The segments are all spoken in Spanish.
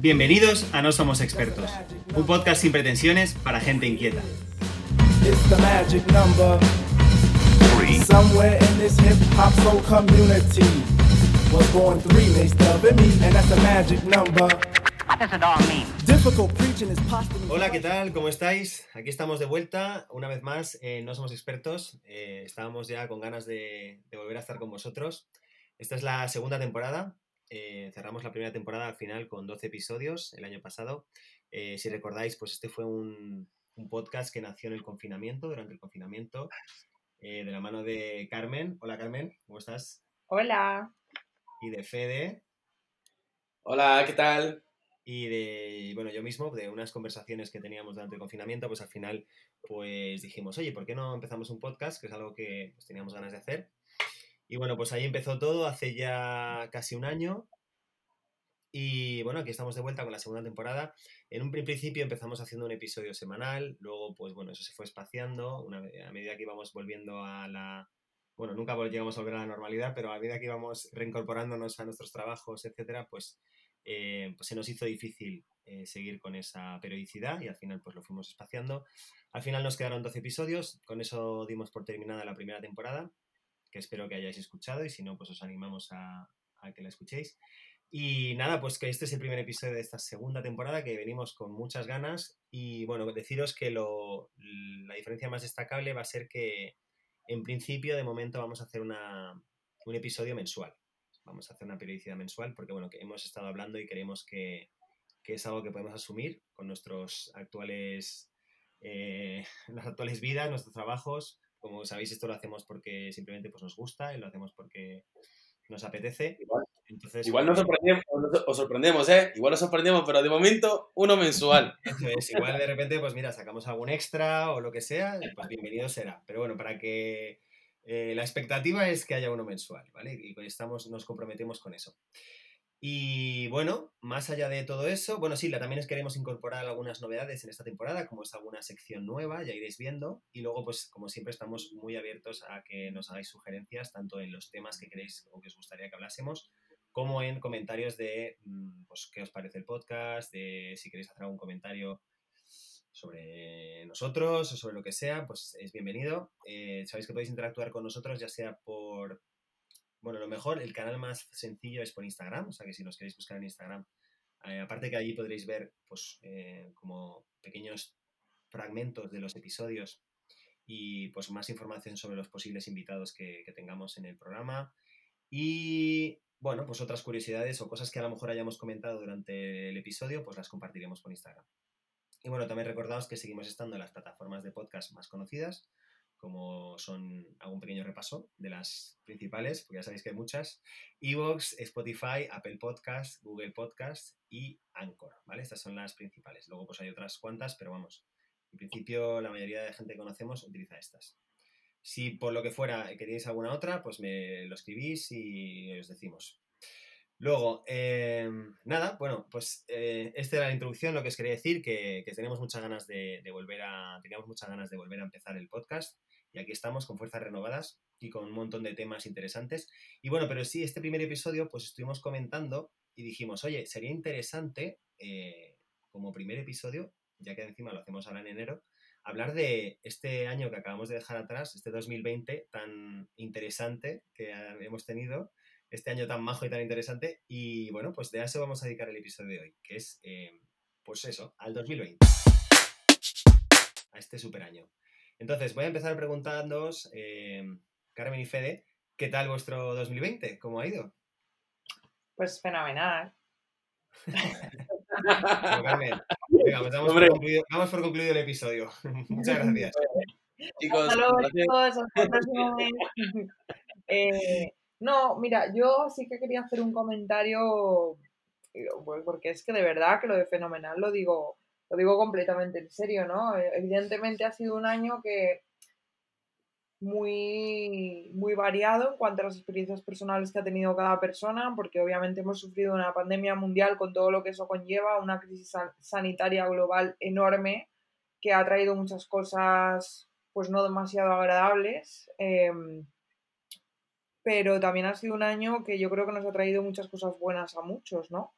Bienvenidos a No Somos Expertos, un podcast sin pretensiones para gente inquieta. It's the magic number. Somewhere in this hip hop soul community was born three names of me, and that's the magic number. What does it all mean? Difficult preaching is possible. Hola, ¿qué tal? ¿Cómo estáis? Aquí estamos de vuelta, una vez más, en No Somos Expertos. Eh, estábamos ya con ganas de, de volver a estar con vosotros. Esta es la segunda temporada. Eh, cerramos la primera temporada al final con 12 episodios el año pasado. Eh, si recordáis, pues este fue un, un podcast que nació en el confinamiento, durante el confinamiento, eh, de la mano de Carmen. Hola Carmen, ¿cómo estás? Hola. Y de Fede. Hola, ¿qué tal? y de, bueno, yo mismo, de unas conversaciones que teníamos durante el confinamiento, pues al final, pues dijimos, oye, ¿por qué no empezamos un podcast? Que es algo que pues, teníamos ganas de hacer. Y bueno, pues ahí empezó todo hace ya casi un año. Y bueno, aquí estamos de vuelta con la segunda temporada. En un principio empezamos haciendo un episodio semanal, luego pues bueno, eso se fue espaciando a medida que íbamos volviendo a la... Bueno, nunca llegamos a volver a la normalidad, pero a medida que íbamos reincorporándonos a nuestros trabajos, etcétera, pues, eh, pues se nos hizo difícil eh, seguir con esa periodicidad y al final pues lo fuimos espaciando. Al final nos quedaron 12 episodios, con eso dimos por terminada la primera temporada, que espero que hayáis escuchado y si no, pues os animamos a, a que la escuchéis. Y nada, pues que este es el primer episodio de esta segunda temporada que venimos con muchas ganas y bueno, deciros que lo, la diferencia más destacable va a ser que en principio de momento vamos a hacer una, un episodio mensual. Vamos a hacer una periodicidad mensual porque bueno, que hemos estado hablando y creemos que, que es algo que podemos asumir con nuestros actuales, eh, las actuales vidas, nuestros trabajos. Como sabéis, esto lo hacemos porque simplemente pues, nos gusta y lo hacemos porque nos apetece. Igual, Entonces, igual nos pues, sorprendemos, os sorprendemos, ¿eh? Igual nos sorprendemos, pero de momento, uno mensual. Eso es, igual de repente, pues mira, sacamos algún extra o lo que sea, pues bienvenido será. Pero bueno, para que eh, la expectativa es que haya uno mensual, ¿vale? Y estamos, nos comprometemos con eso. Y bueno, más allá de todo eso, bueno, sí, también es queremos incorporar algunas novedades en esta temporada, como es alguna sección nueva, ya iréis viendo. Y luego, pues como siempre, estamos muy abiertos a que nos hagáis sugerencias, tanto en los temas que queréis o que os gustaría que hablásemos, como en comentarios de mm, pues, qué os parece el podcast, de si queréis hacer algún comentario sobre nosotros o sobre lo que sea, pues es bienvenido. Eh, sabéis que podéis interactuar con nosotros, ya sea por. Bueno, lo mejor, el canal más sencillo es por Instagram, o sea que si nos queréis buscar en Instagram, eh, aparte que allí podréis ver, pues, eh, como pequeños fragmentos de los episodios y pues más información sobre los posibles invitados que, que tengamos en el programa. Y bueno, pues otras curiosidades o cosas que a lo mejor hayamos comentado durante el episodio, pues las compartiremos por Instagram. Y bueno, también recordaos que seguimos estando en las plataformas de podcast más conocidas, como son, hago un pequeño repaso de las principales, porque ya sabéis que hay muchas, Evox, Spotify, Apple Podcast, Google Podcast y Anchor, ¿vale? Estas son las principales. Luego pues hay otras cuantas, pero vamos, en principio la mayoría de gente que conocemos utiliza estas. Si por lo que fuera queréis alguna otra, pues me lo escribís y os decimos. Luego, eh, nada, bueno, pues eh, esta era la introducción, lo que os quería decir, que, tenemos muchas ganas de volver a, teníamos muchas ganas de volver a empezar el podcast y aquí estamos con fuerzas renovadas y con un montón de temas interesantes. Y bueno, pero sí, este primer episodio, pues estuvimos comentando y dijimos, oye, sería interesante eh, como primer episodio, ya que encima lo hacemos ahora en enero, hablar de este año que acabamos de dejar atrás, este 2020 tan interesante que hemos tenido, este año tan majo y tan interesante. Y bueno, pues de eso vamos a dedicar el episodio de hoy, que es, eh, pues eso, al 2020. A este super año. Entonces, voy a empezar preguntándoos, eh, Carmen y Fede, ¿qué tal vuestro 2020? ¿Cómo ha ido? Pues fenomenal. Bueno, Carmen, venga, pues damos, Hombre. por concluido, damos por concluido el episodio. Muchas gracias. Chicos, Hasta luego, gracias. chicos. Hasta el próximo mes. Eh, no, mira, yo sí que quería hacer un comentario, eh, porque es que de verdad que lo de fenomenal lo digo, lo digo completamente en serio, ¿no? Eh, Evidentemente ha sido un año que muy, muy variado en cuanto a las experiencias personales que ha tenido cada persona, porque obviamente hemos sufrido una pandemia mundial con todo lo que eso conlleva, una crisis san- sanitaria global enorme que ha traído muchas cosas pues no demasiado agradables. em, pero también ha sido un año que yo creo que nos ha traído muchas cosas buenas a muchos, ¿no?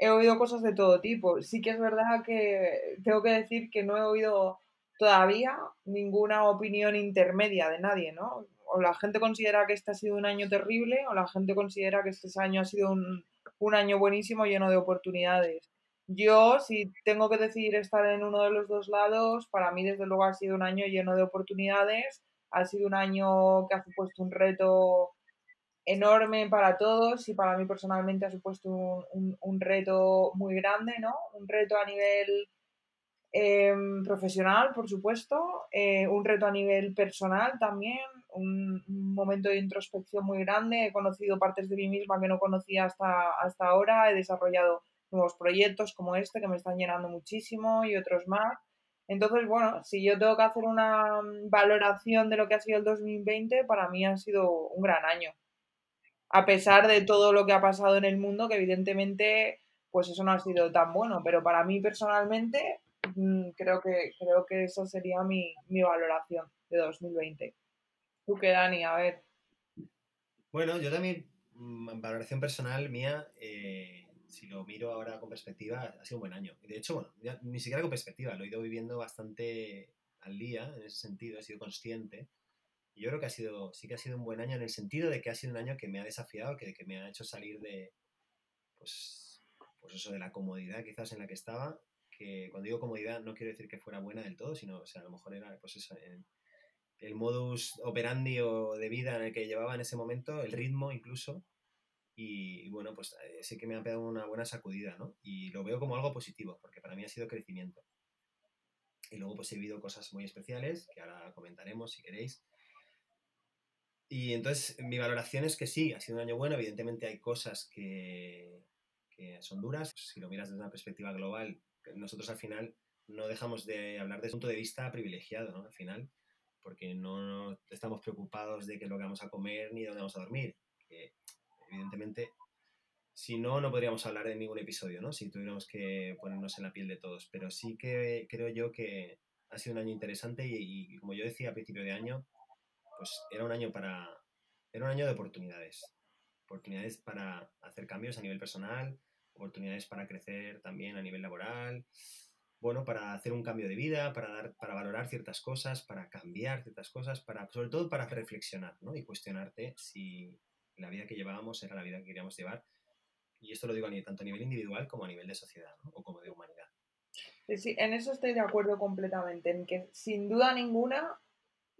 He oído cosas de todo tipo. Sí que es verdad que tengo que decir que no he oído todavía ninguna opinión intermedia de nadie, ¿no? O la gente considera que este ha sido un año terrible o la gente considera que este año ha sido un, un año buenísimo lleno de oportunidades. Yo, si tengo que decidir estar en uno de los dos lados, para mí desde luego ha sido un año lleno de oportunidades, ha sido un año que ha supuesto un reto enorme para todos y para mí personalmente ha supuesto un, reto muy grande, ¿no? Un reto a nivel em, profesional, por supuesto, eh, un reto a nivel personal también, un, momento de introspección muy grande. He conocido partes de mí misma que no conocía hasta, hasta ahora, he desarrollado nuevos proyectos como este que me están llenando muchísimo y otros más. Entonces, bueno, si yo tengo que hacer una valoración de lo que ha sido el 2020, para mí ha sido un gran año a pesar de todo lo que ha pasado en el mundo, que evidentemente pues eso no ha sido tan bueno, pero para mí personalmente mm, creo que, creo que eso sería mi, valoración de 2020. ¿Tú qué, Dani? A ver. Bueno, yo también, mm, valoración personal mía, eh, si lo miro ahora con perspectiva, ha sido un buen año. De hecho, bueno, ni siquiera con perspectiva, lo he ido viviendo bastante al día en ese sentido, he sido consciente yo creo que ha sido, sí que ha sido un buen año en el sentido de que ha sido un año que me ha desafiado, que, que me ha hecho salir de, pues, pues eso, de la comodidad quizás en la que estaba, que cuando digo comodidad no quiero decir que fuera buena del todo, sino, o sea, a lo mejor era, pues eso, el modus operandi o de vida en el que llevaba en ese momento, el ritmo incluso, y, bueno, pues eh, sí que me ha pegado una buena sacudida, ¿no? Y lo veo como algo positivo, porque para mí ha sido crecimiento. Y luego pues he vivido cosas muy especiales, que ahora comentaremos si queréis, y entonces mi valoración es que sí, ha sido un año bueno, evidentemente hay cosas que, son duras, si lo miras desde una perspectiva global, nosotros al final no dejamos de hablar desde un punto de vista privilegiado, ¿no? Al final, porque no estamos preocupados de qué es lo que vamos a comer ni de dónde vamos a dormir, que evidentemente si no, no podríamos hablar de ningún episodio, ¿no? Si tuviéramos que ponernos en la piel de todos. Pero sí que creo yo que ha sido un año interesante y como yo decía a principio de año, pues era un año para. Era un año de oportunidades. Oportunidades para hacer cambios a nivel personal, oportunidades para crecer también a nivel laboral, bueno, para hacer un cambio de vida, para, dar, para valorar ciertas cosas, para cambiar ciertas cosas, para, sobre todo para reflexionar ¿no? y cuestionarte si la vida que llevábamos era la vida que queríamos llevar. Y esto lo digo tanto a nivel individual como a nivel de sociedad o como de humanidad. Sí, en eso estoy de acuerdo completamente, en que sin duda ninguna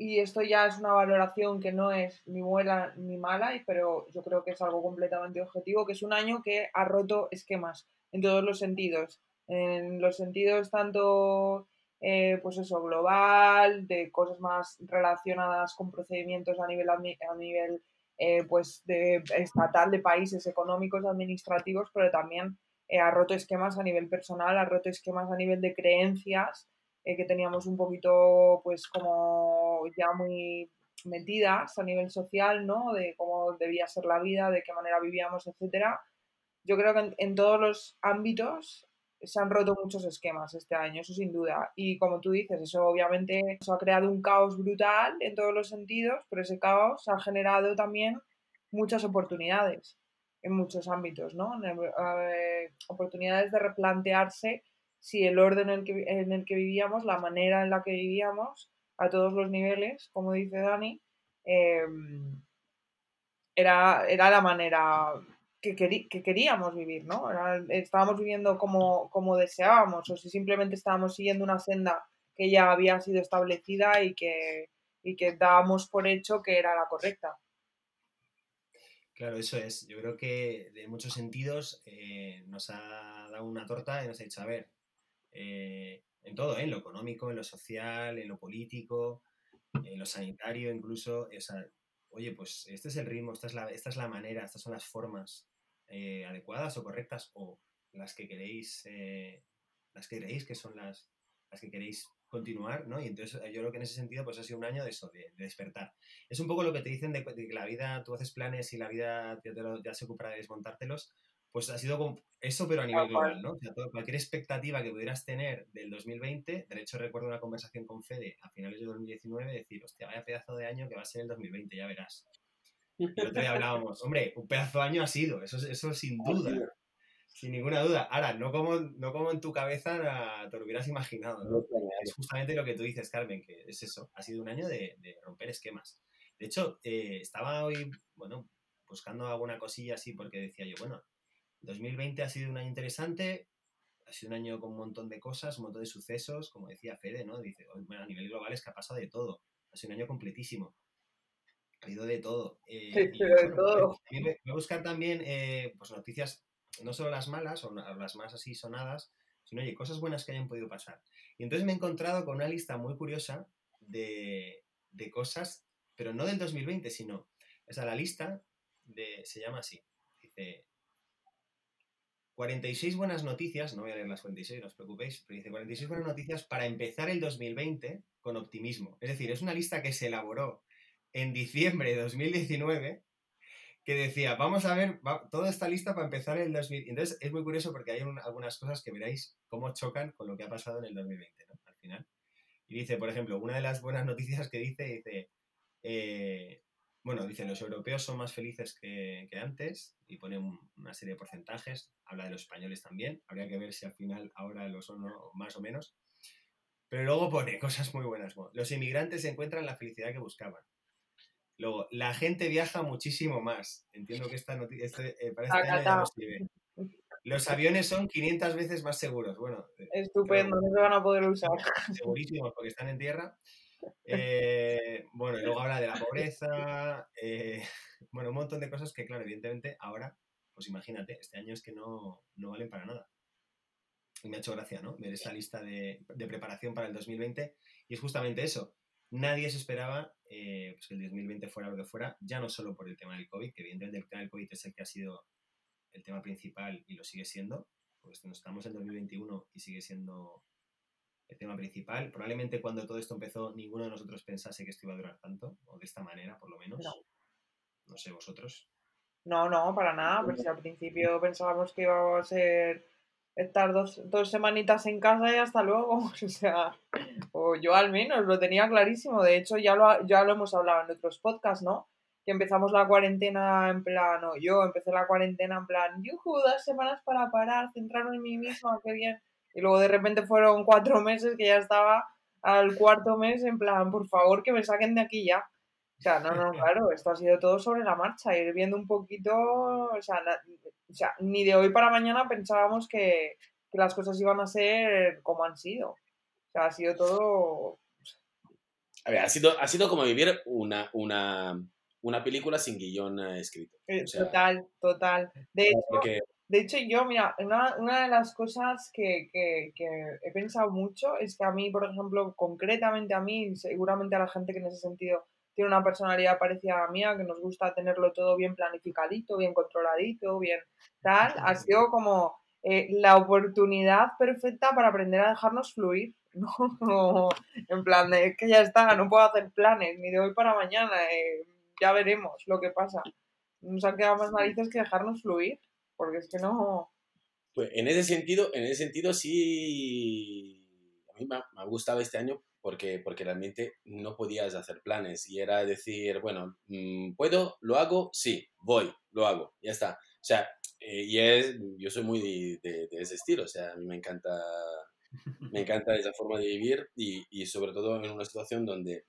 y esto ya es una valoración que no es ni buena ni mala, pero yo creo que es algo completamente objetivo, que es un año que ha roto esquemas en todos los sentidos, en los sentidos tanto, eh, pues eso, global, de cosas más relacionadas con procedimientos a nivel, a nivel eh, pues de estatal, de países económicos, administrativos, pero también eh, ha roto esquemas a nivel personal, ha roto esquemas a nivel de creencias, eh, que teníamos un poquito, pues como ya muy metidas a nivel social, ¿no? De cómo debía ser la vida, de qué manera vivíamos, etcétera. Yo creo que en, todos los ámbitos se han roto muchos esquemas este año, eso sin duda. Y como tú dices, eso obviamente eso ha creado un caos brutal en todos los sentidos, pero ese caos ha generado también muchas oportunidades en muchos ámbitos, ¿no? Eh, oportunidades de replantearse si el orden en el, que, en el que vivíamos, la manera en la que vivíamos, a todos los niveles, como dice Dani, em, era, era la manera que, que, queríamos vivir, ¿no? estábamos viviendo como, como deseábamos, o si simplemente estábamos siguiendo una senda que ya había sido establecida y que, y que dábamos por hecho que era la correcta. Claro, eso es. Yo creo que de muchos sentidos eh, nos ha dado una torta y nos ha dicho, a ver, eh, en todo, ¿eh? en lo económico, en lo social, en lo político, en lo sanitario incluso. oye, pues este es el ritmo, esta es la, esta es la manera, estas son las formas eh, adecuadas o correctas o las que queréis, las que creéis que son las, las que queréis continuar, ¿no? Y entonces yo creo que en ese sentido pues ha sido un año de eso, de, despertar. Es un poco lo que te dicen de, que la vida, tú haces planes y la vida ya, ya se ocupa de desmontártelos, pues ha sido eso, pero a nivel global, ¿no? O sea, cualquier expectativa que pudieras tener del 2020, de hecho recuerdo una conversación con Fede a finales de 2019, decir, hostia, vaya pedazo de año que va a ser el 2020, ya verás. Y el otro día hablábamos, hombre, un pedazo de año ha sido, eso, eso sin duda. Sin ninguna duda. Ahora, no como, no como en tu cabeza te lo hubieras imaginado. ¿no? Es justamente lo que tú dices, Carmen, que es eso. Ha sido un año de, romper esquemas. De hecho, eh, estaba hoy, bueno, buscando alguna cosilla así porque decía yo, bueno, 2020 ha sido un año interesante, ha sido un año con un montón de cosas, un montón de sucesos, como decía Fede, ¿no? Dice, bueno, a nivel global es que ha pasado de todo. Ha sido un año completísimo. Ha habido de todo. Eh, sí, de todo. Voy a buscar también eh, pues noticias no solo las malas o las más así sonadas, sino, oye, cosas buenas que hayan podido pasar. Y entonces me he encontrado con una lista muy curiosa de, cosas, pero no del 2020, sino, o sea, la lista de, se llama así, dice, 46 buenas noticias, no voy a leer las 46, no os preocupéis, pero dice 46 buenas noticias para empezar el 2020 con optimismo. Es decir, es una lista que se elaboró en diciembre de 2019 que decía, vamos a ver, toda esta lista para empezar el 2020. Entonces es muy curioso porque hay algunas cosas que veréis cómo chocan con lo que ha pasado en el 2020, ¿no? Al final. Y dice, por ejemplo, una de las buenas noticias que dice, dice, eh, bueno, dice, los europeos son más felices que, antes y pone una serie de porcentajes, habla de los españoles también, habría que ver si al final ahora lo son más o menos. Pero luego pone cosas muy buenas. Los inmigrantes encuentran la felicidad que buscaban. Luego, la gente viaja muchísimo más. Entiendo que esta noticia este, eh, para este año ya no sirve. Los aviones son 500 veces más seguros. Bueno, eh, estupendo, no se van a poder usar. Segurísimos porque están en tierra. Eh, bueno, y luego habla de la pobreza. bueno, un montón de cosas que, claro, evidentemente ahora, pues imagínate, este año es que no, no valen para nada. Y me ha hecho gracia, ¿no? Ver esta lista de, de preparación para el 2020. Y es justamente eso nadie se esperaba eh, pues que el 2020 fuera lo que fuera, ya no solo por el tema del COVID, que evidentemente el tema del COVID es el que ha sido el tema principal y lo sigue siendo, porque estamos en 2021 y sigue siendo el tema principal. Probablemente cuando todo esto empezó ninguno de nosotros pensase que esto iba a durar tanto, o de esta manera por lo menos. No, sé, vosotros. No, no, para nada, porque si al principio pensábamos que iba a ser estar dos, dos semanitas en casa y hasta luego. O sea, o yo al menos lo tenía clarísimo. De hecho, ya lo, ya lo hemos hablado en otros podcasts, ¿no? Que empezamos la cuarentena en plan, o yo empecé la cuarentena en plan, yuju, dos semanas para parar, centrarme en mí misma, qué bien. Y luego de repente fueron cuatro meses que ya estaba al cuarto mes en plan, por favor, que me saquen de aquí ya. O sea, no, no, claro, esto ha sido todo sobre la marcha, ir viendo un poquito, o sea, o sea, ni de hoy para mañana pensábamos que, las cosas iban a ser como han sido. O sea, ha sido todo... A ver, ha sido, ha sido como vivir una, una, una película sin guion eh, escrito. Eh, total, total. De hecho, de hecho yo, mira, una, una de las cosas que, que, que, he pensado mucho es que a mí, por ejemplo, concretamente a mí, seguramente a la gente que en ese sentido tiene una personalidad parecida a la mía, que nos gusta tenerlo todo bien planificadito, bien controladito, bien tal, ha sido como eh, la oportunidad perfecta para aprender a dejarnos fluir, ¿no? en plan de, es que ya está, no puedo hacer planes, ni de hoy para mañana, eh, ya veremos lo que pasa. Nos han quedado más narices que dejarnos fluir, porque es que no... Pues en ese sentido, en ese sentido sí, a mí me ha gustado este año porque, porque realmente no podías hacer planes y era decir, bueno, mm, ¿puedo? ¿Lo hago? Sí, voy, lo hago, ya está. O sea, eh, y es, yo soy muy de, de, ese estilo, o sea, a mí me encanta, me encanta esa forma de vivir y, y sobre todo en una situación donde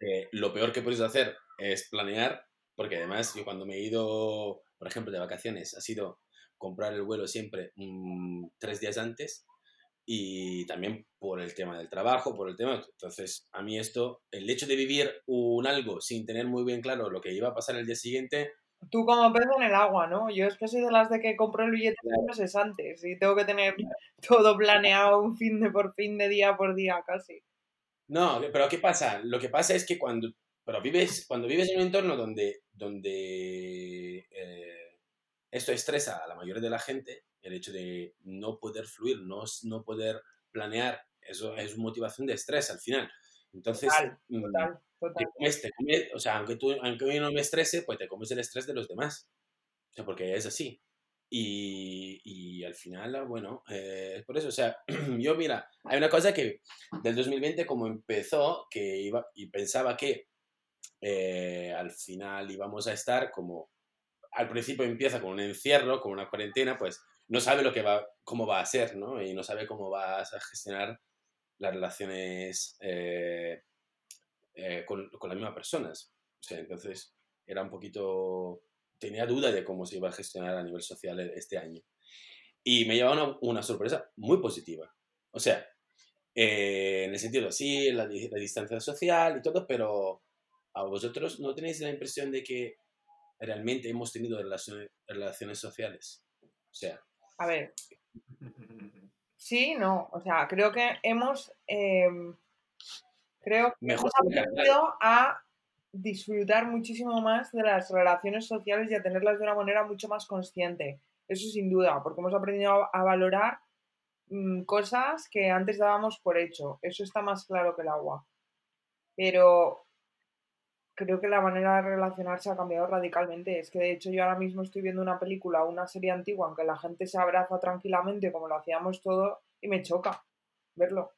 eh, lo peor que puedes hacer es planear, porque además yo cuando me he ido, por ejemplo, de vacaciones, ha sido comprar el vuelo siempre mm, tres días antes y también por el tema del trabajo, por el tema. Entonces, a mí esto, el hecho de vivir un algo sin tener muy bien claro lo que iba a pasar el día siguiente. Tú como pez en el agua, ¿no? Yo es que soy de las de que compro el billete meses antes y tengo que tener todo planeado un fin de por fin de día por día casi. No, pero ¿qué pasa? Lo que pasa es que cuando, pero vives, cuando vives en un entorno donde, donde eh, esto estresa a la mayoría de la gente, el hecho de no poder fluir, no, no poder planear, eso es motivación de estrés al final. Entonces, mm, total, total, o sea, aunque, tú, aunque yo no me estrese, pues te comes el estrés de los demás. O sea, porque es así. Y, y al final, bueno, eh, es por eso, o sea, yo mira, hay una cosa que del 2020 como empezó, que iba y pensaba que eh, al final íbamos a estar como al principio empieza con un encierro, con una cuarentena, pues no sabe lo que va, cómo va a ser, ¿no? Y no sabe cómo vas a gestionar las relaciones eh, eh, con, con, las mismas personas. Entonces era un poquito... Tenía duda de cómo se iba a gestionar a nivel social e, este año. Y me llevaba una, una sorpresa muy positiva. O sea, en el sentido, sí, la, distancia social y todo, pero a vosotros no tenéis la impresión de que realmente hemos tenido relaciones, relaciones sociales. O sea. A ver. Sí, no. O sea, creo que hemos. Eh, creo que hemos aprendido a disfrutar muchísimo más de las relaciones sociales y a tenerlas de una manera mucho más consciente. Eso sin duda, porque hemos aprendido a valorar mmm, cosas que antes dábamos por hecho. Eso está más claro que el agua. Pero creo que la manera de relacionarse ha cambiado radicalmente. Es que de hecho yo ahora mismo estoy viendo una película, una serie antigua en que la gente se abraza tranquilamente como lo hacíamos todo y me choca verlo.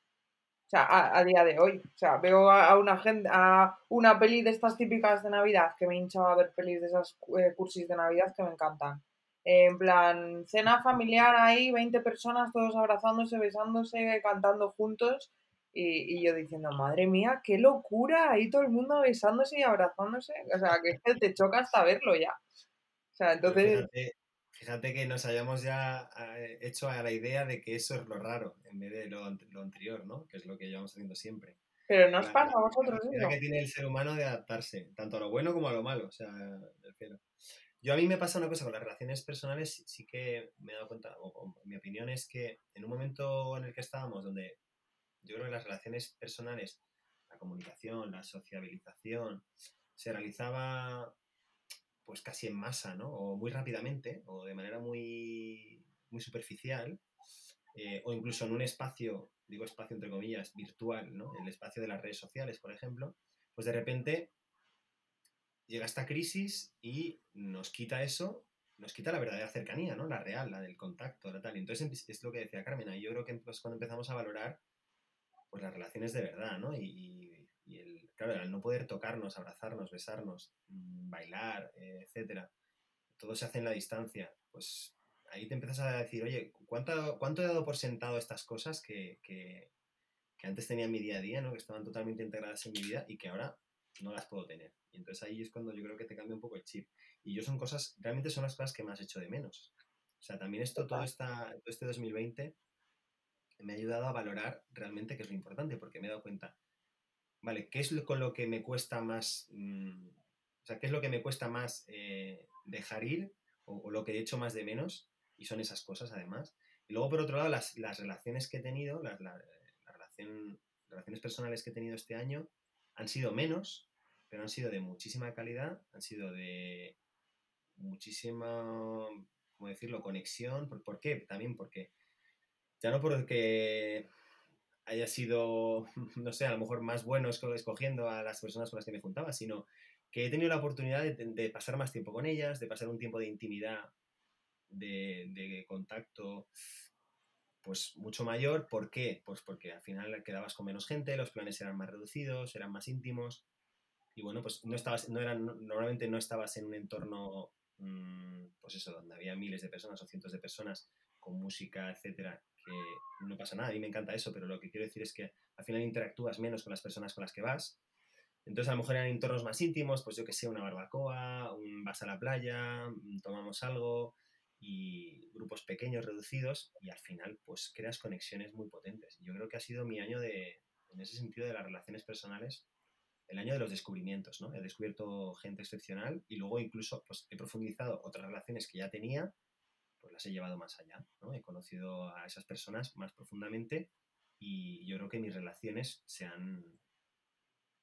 O sea, a, día de hoy. O sea, veo a, una gente, a una peli de estas típicas de Navidad, que me hinchaba ver pelis de esas eh, cursis de Navidad que me encantan. Eh, en plan, cena familiar ahí, 20 personas, todos abrazándose, besándose, cantando juntos y, y, yo diciendo, madre mía, qué locura, ahí todo el mundo besándose y abrazándose. O sea, que te choca hasta verlo ya. O sea, entonces... Fíjate, fíjate, que nos hayamos ya eh, hecho a la idea de que eso es lo raro, en vez de lo, lo anterior, ¿no? Que es lo que llevamos haciendo siempre. Pero no os pasa a vosotros eso. que tiene el ser humano de adaptarse, tanto a lo bueno como a lo malo, o sea, refiero. Yo a mí me pasa una cosa con las relaciones personales, sí que me he dado cuenta, o, o mi opinión es que en un momento en el que estábamos, donde yo creo que las relaciones personales, la comunicación, la sociabilización, se realizaba pues casi en masa, ¿no? O muy rápidamente, o de manera muy, muy superficial, eh, o incluso en un espacio, digo espacio entre comillas, virtual, ¿no? El espacio de las redes sociales, por ejemplo, pues de repente llega esta crisis y nos quita eso, nos quita la verdadera cercanía, ¿no? La real, la del contacto, la tal. Entonces es lo que decía Carmen, yo creo que pues, cuando empezamos a valorar pues las relaciones de verdad, ¿no? Y, y, el, claro, al no poder tocarnos, abrazarnos, besarnos, mmm, bailar, eh, etcétera, todo se hace en la distancia, pues ahí te empiezas a decir, oye, ¿cuánto, cuánto he dado por sentado estas cosas que, que, que, antes tenía en mi día a día, ¿no? Que estaban totalmente integradas en mi vida y que ahora no las puedo tener. Y entonces ahí es cuando yo creo que te cambia un poco el chip. Y yo son cosas, realmente son las cosas que más hecho de menos. O sea, también esto, todo, esta, todo este 2020 me ha ayudado a valorar realmente qué es lo importante, porque me he dado cuenta, vale, ¿qué es con lo que me cuesta más, mmm, o sea, qué es lo que me cuesta más eh, dejar ir o, lo que he hecho más de menos? Y son esas cosas además. Y luego, por otro lado, las, las relaciones que he tenido, las, la, la relación, relaciones personales que he tenido este año han sido menos, pero han sido de muchísima calidad, han sido de muchísima, ¿cómo decirlo?, conexión. ¿Por, ¿por qué? También porque ya no porque haya sido, no sé, a lo mejor más bueno escogiendo a las personas con las que me juntaba, sino que he tenido la oportunidad de, pasar más tiempo con ellas, de pasar un tiempo de intimidad, de, contacto, pues mucho mayor. ¿Por qué? Pues porque al final quedabas con menos gente, los planes eran más reducidos, eran más íntimos. Y bueno, pues no estabas, no eran, normalmente no estabas en un entorno, mmm, pues eso, donde había miles de personas o cientos de personas con música, etcétera, que no pasa nada, a mí me encanta eso, pero lo que quiero decir es que al final interactúas menos con las personas con las que vas. Entonces, a lo mejor eran entornos más íntimos, pues yo que sé, una barbacoa, un vas a la playa, mm, tomamos algo y grupos pequeños, reducidos, y al final, pues creas conexiones muy potentes. Yo creo que ha sido mi año de, en ese sentido, de las relaciones personales, el año de los descubrimientos, ¿no? He descubierto gente excepcional y luego incluso pues, he profundizado otras relaciones que ya tenía pues las he llevado más allá, ¿no? He conocido a esas personas más profundamente y yo creo que mis relaciones se han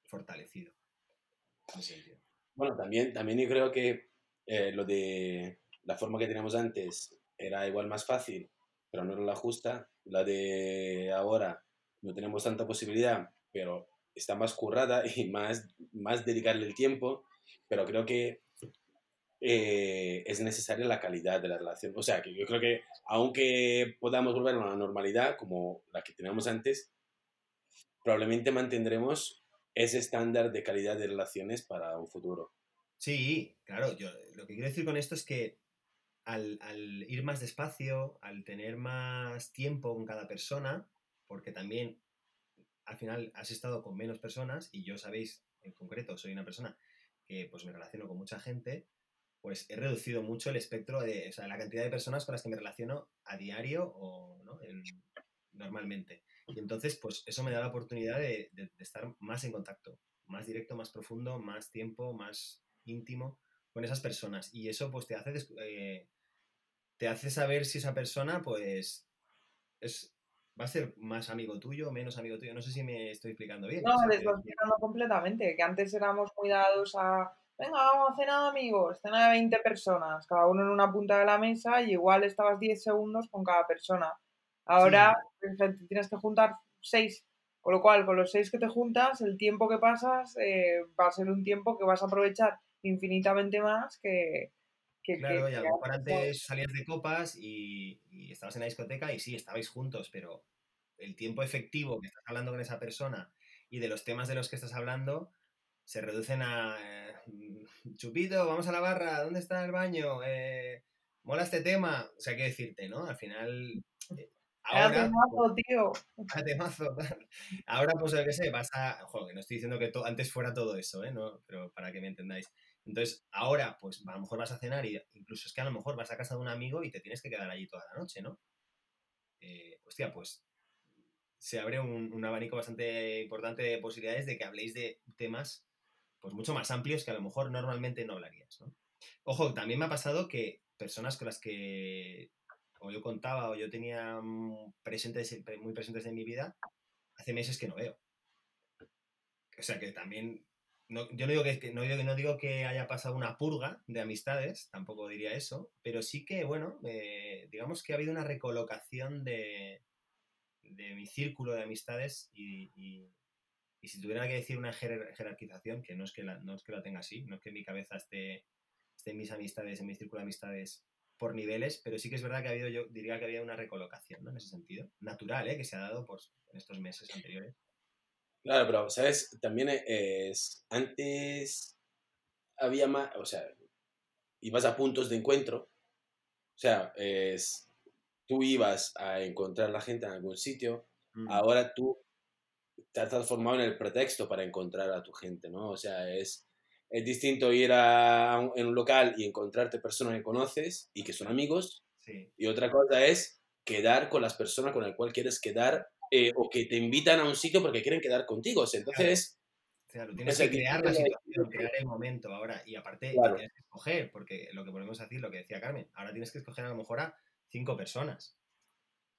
fortalecido. Bueno, también, también yo creo que eh, lo de la forma que teníamos antes era igual más fácil, pero no era la justa. La de ahora no tenemos tanta posibilidad, pero está más currada y más, más dedicarle el tiempo, pero creo que eh, es necesaria la calidad de la relación. O sea, que yo creo que aunque podamos volver a una normalidad como la que teníamos antes, probablemente mantendremos ese estándar de calidad de relaciones para un futuro. Sí, claro, yo lo que quiero decir con esto es que al, al ir más despacio, al tener más tiempo con cada persona, porque también al final has estado con menos personas y yo sabéis, en concreto, soy una persona que pues me relaciono con mucha gente, pues he reducido mucho el espectro de, o sea, la cantidad de personas con las que me relaciono a diario o ¿no? En- normalmente. Y entonces, pues eso me da la oportunidad de, de- de estar más en contacto, más directo, más profundo, más tiempo, más íntimo con esas personas. Y eso pues te hace, eh, te hace saber si esa persona pues es, va a ser más amigo tuyo menos amigo tuyo. No sé si me estoy explicando bien. No, O sea, decir- explicando completamente, que antes éramos muy dados a, venga, vamos a cenar amigos, cena de 20 personas, cada uno en una punta de la mesa y igual estabas 10 segundos con cada persona. Ahora tienes que juntar 6, con lo cual con los 6 que te juntas, el tiempo que pasas eh, va a ser un tiempo que vas a aprovechar infinitamente más que... que, que- Claro, y a lo mejor antes salías de copas y, y estabas en la discoteca y sí, estabais juntos, pero el tiempo efectivo que estás hablando con esa persona y de los temas de los que estás hablando se reducen a eh, chupito, vamos a la barra, ¿dónde está el baño? Eh, mola este tema. O sea, qué decirte, ¿no? Al final, eh, ahora, temazo, tío. Ah, temazo. Ahora, pues, yo qué sé, vas a. Joder, que no estoy diciendo que antes fuera todo eso, ¿eh? No, pero para que me entendáis. Entonces, ahora, pues, a lo mejor vas a cenar y incluso es que a lo mejor vas a casa de un amigo y te tienes que quedar allí toda la noche, ¿no? Eh, hostia, pues se abre un, un abanico bastante importante de posibilidades de que habléis de temas, pues, mucho más amplios que a lo mejor normalmente no hablarías. Ojo, también me ha pasado que personas con las que o yo contaba o yo tenía mm, presentes, muy presentes en mi vida, hace meses que no veo. O sea que también, no, yo no digo que, no, digo, no digo que haya pasado una purga de amistades, tampoco diría eso, pero sí que, bueno, eh, digamos que ha habido una recolocación de, de mi círculo de amistades y- y si tuviera que decir una jerarquización, que no es que la, no es que la tenga así, no es que en mi cabeza esté, estén mis amistades, en mi círculo de amistades por niveles, pero sí que es verdad que ha habido, yo diría que había una recolocación, ¿no? En ese sentido. Natural, ¿eh? Que se ha dado pues, en estos meses anteriores. Claro, pero, ¿sabes? También es. Antes había más. O sea, ibas a puntos de encuentro. O sea, es. Tú ibas a encontrar a la gente en algún sitio. Mm. Ahora tú te has transformado en el pretexto para encontrar a tu gente, ¿no? O sea, es. Es distinto ir a un, en un local y encontrarte personas que conoces y que son amigos, Sí, y otra cosa es quedar con las personas con las cuales quieres quedar eh, o que te invitan a un sitio porque quieren quedar contigo. O sea, entonces, claro, tienes O sea, que crear la situación, crear el momento ahora. Y aparte, Claro. tienes que escoger, porque lo que podemos decir, lo que decía Carmen, ahora tienes que escoger a lo mejor a cinco personas.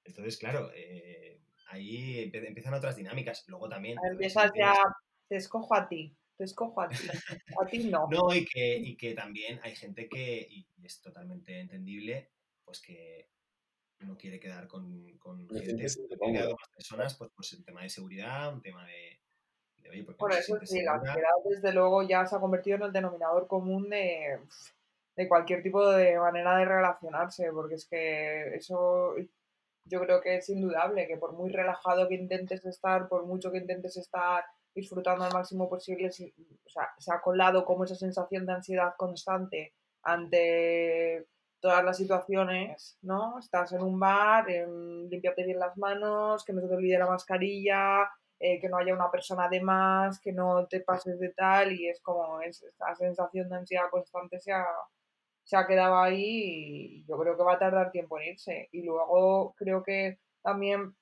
Entonces, claro, eh, ahí empiezan otras dinámicas. Luego también. Empiezas ya, te escojo a ti, te escojo a ti, a ti no. No, y que, y que también hay gente que, y es totalmente entendible, pues que no quiere quedar con, con gente, con más personas, pues, pues un tema de seguridad, un tema de, de oye, porque Por no se eso sí, la ansiedad desde luego ya se ha convertido en el denominador común de, de cualquier tipo de manera de relacionarse, porque es que eso yo creo que es indudable, que por muy relajado que intentes estar, por mucho que intentes estar disfrutando al máximo posible, si- o sea, se ha colado como esa sensación de ansiedad constante ante todas las situaciones, ¿no? Estás en un bar, límpiate bien las manos, que no se te olvide la mascarilla, eh, que no haya una persona de más, que no te pases de tal, y es como es, esa sensación de ansiedad constante se ha, se ha quedado ahí y yo creo que va a tardar tiempo en irse. Y luego creo que también,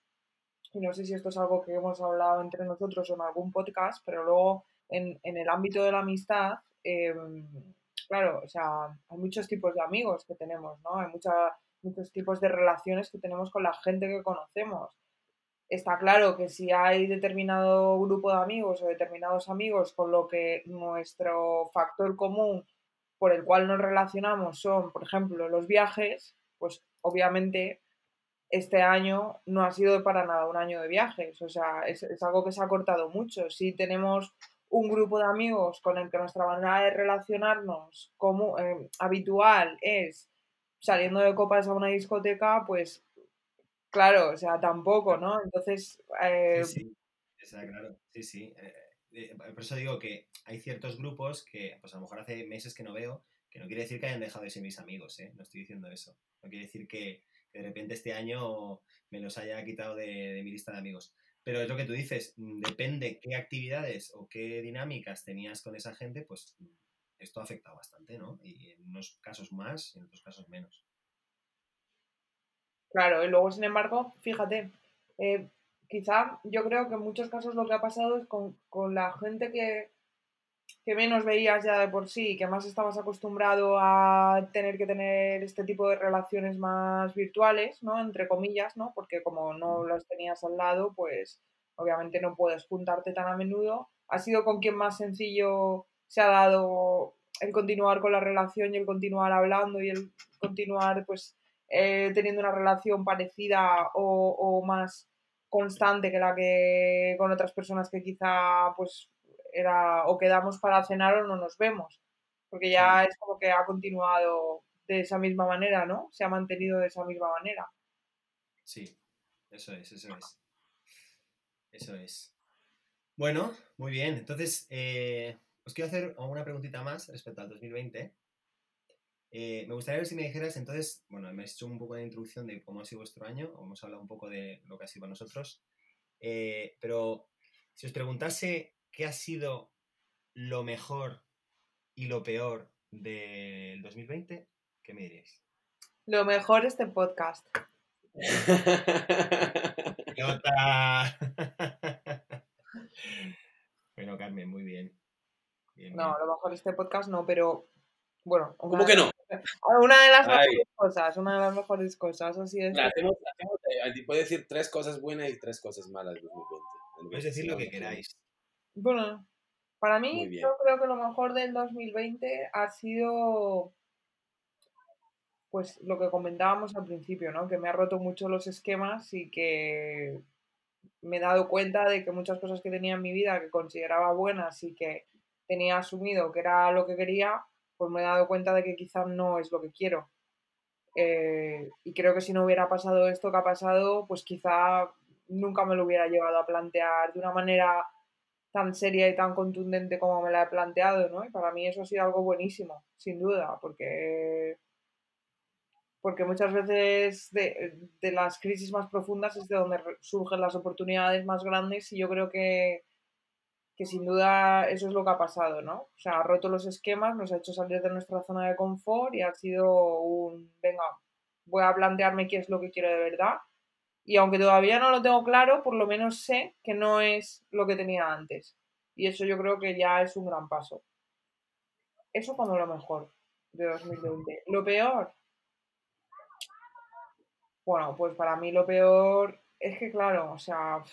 y no sé si esto es algo que hemos hablado entre nosotros o en algún podcast, pero luego en, en el ámbito de la amistad, em, claro, o sea, hay muchos tipos de amigos que tenemos, ¿no? Hay mucha- muchos tipos de relaciones que tenemos con la gente que conocemos. Está claro que si hay determinado grupo de amigos o determinados amigos con lo que nuestro factor común por el cual nos relacionamos son, por ejemplo, los viajes, pues obviamente este año no ha sido para nada un año de viajes, o sea, es, es algo que se ha cortado mucho. Si tenemos un grupo de amigos con el que nuestra manera de relacionarnos como, eh, habitual es saliendo de copas a una discoteca, pues claro, o sea, tampoco, ¿no? Entonces, eh, Sí, sí, claro. Sí, sí. eh, eh, por eso digo que hay ciertos grupos que, pues a lo mejor hace meses que no veo, que no quiere decir que hayan dejado de ser mis amigos, ¿eh? No estoy diciendo eso. No quiere decir que, de repente este año me los haya quitado de, mi lista de amigos. Pero es lo que tú dices, mm, depende qué actividades o qué dinámicas tenías con esa gente, pues mm, esto afecta bastante, ¿no? Y en unos casos más y en otros casos menos. Claro, y luego, sin embargo, fíjate, eh, quizá yo creo que en muchos casos lo que ha pasado es con, con la gente que, que menos veías ya de por sí, que más estabas acostumbrado a tener que tener este tipo de relaciones más virtuales, ¿no? Entre comillas, ¿no? Porque como no las tenías al lado, pues obviamente no puedes juntarte tan a menudo. Ha sido con quien más sencillo se ha dado el continuar con la relación y el continuar hablando y el continuar, pues, eh, teniendo una relación parecida o, o más constante que la que con otras personas que quizá, pues, era o quedamos para cenar o no nos vemos, porque ya es como que ha continuado de esa misma manera, ¿no? Se ha mantenido de esa misma manera. Sí, eso es, eso es. Eso es. Bueno, muy bien. Entonces, eh, os quiero hacer una preguntita más respecto al 2020. Eh, me gustaría ver si me dijeras, entonces, bueno, me has hecho un poco de introducción de cómo ha sido vuestro año, hemos hablado un poco de lo que ha sido para nosotros, eh, pero si os preguntase qué ha sido lo mejor y lo peor del 2020, ¿qué me diréis? Lo mejor este podcast. ¡Idiota! bueno, Carmen, muy bien. Bien, No, bien. a lo mejor este podcast no, pero bueno. ¿Cómo que no? Una de las Ay. mejores cosas, una de las mejores cosas, así es. Mira, hacemos, hacemos, eh, puedo decir tres cosas buenas y tres cosas malas del 2020. Podéis decir lo que queráis. Bueno, para mí yo creo que lo mejor del 2020 ha sido pues lo que comentábamos al principio, ¿no? Que me ha roto mucho los esquemas y que me he dado cuenta de que muchas cosas que tenía en mi vida que consideraba buenas y que tenía asumido que era lo que quería, pues me he dado cuenta de que quizás no es lo que quiero. Eh, y creo que si no hubiera pasado esto que ha pasado, pues quizá nunca me lo hubiera llevado a plantear de una manera tan seria y tan contundente como me la he planteado, ¿no? Y para mí eso ha sido algo buenísimo, sin duda, porque, porque muchas veces de, de las crisis más profundas es de donde surgen las oportunidades más grandes y yo creo que, que sin duda eso es lo que ha pasado, ¿no? O sea, ha roto los esquemas, nos ha hecho salir de nuestra zona de confort y ha sido un, venga, voy a plantearme qué es lo que quiero de verdad. Y aunque todavía no lo tengo claro, por lo menos sé que no es lo que tenía antes. Y eso yo creo que ya es un gran paso. Eso como lo mejor de 2020. Lo peor. Bueno, pues para mí lo peor es que, claro, o sea,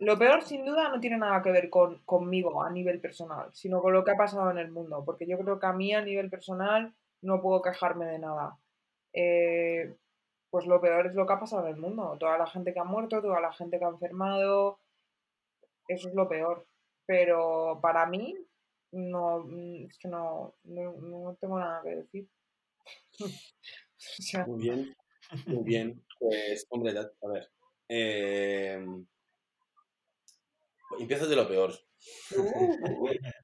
lo peor sin duda no tiene nada que ver con, conmigo a nivel personal, sino con lo que ha pasado en el mundo, porque yo creo que a mí a nivel personal no puedo quejarme de nada. Eh, pues lo peor es lo que ha pasado en el mundo, toda la gente que ha muerto, toda la gente que ha enfermado, eso es lo peor. Pero para mí, no, mm, es que no, no, no tengo nada que decir. Muy bien, muy bien. Pues, hombre, a ver. eh, empiezo de lo peor. uh,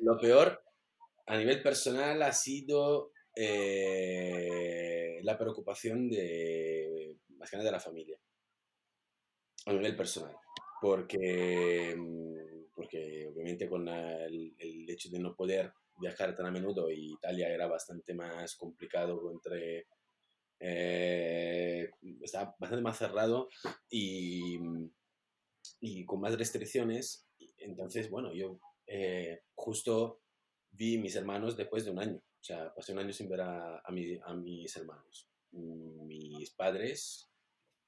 Lo peor a nivel personal ha sido eh, la preocupación de más que nada de la familia. A nivel personal. Porque, mm, porque obviamente con la- el, el hecho de no poder viajar tan a menudo y Italia era bastante más complicado entre... eh, estaba bastante más cerrado y, y con más restricciones. Entonces, bueno, yo eh, justo vi mis hermanos después de un año. O sea, pasé un año sin ver a, a, mi- a mis hermanos. Mis padres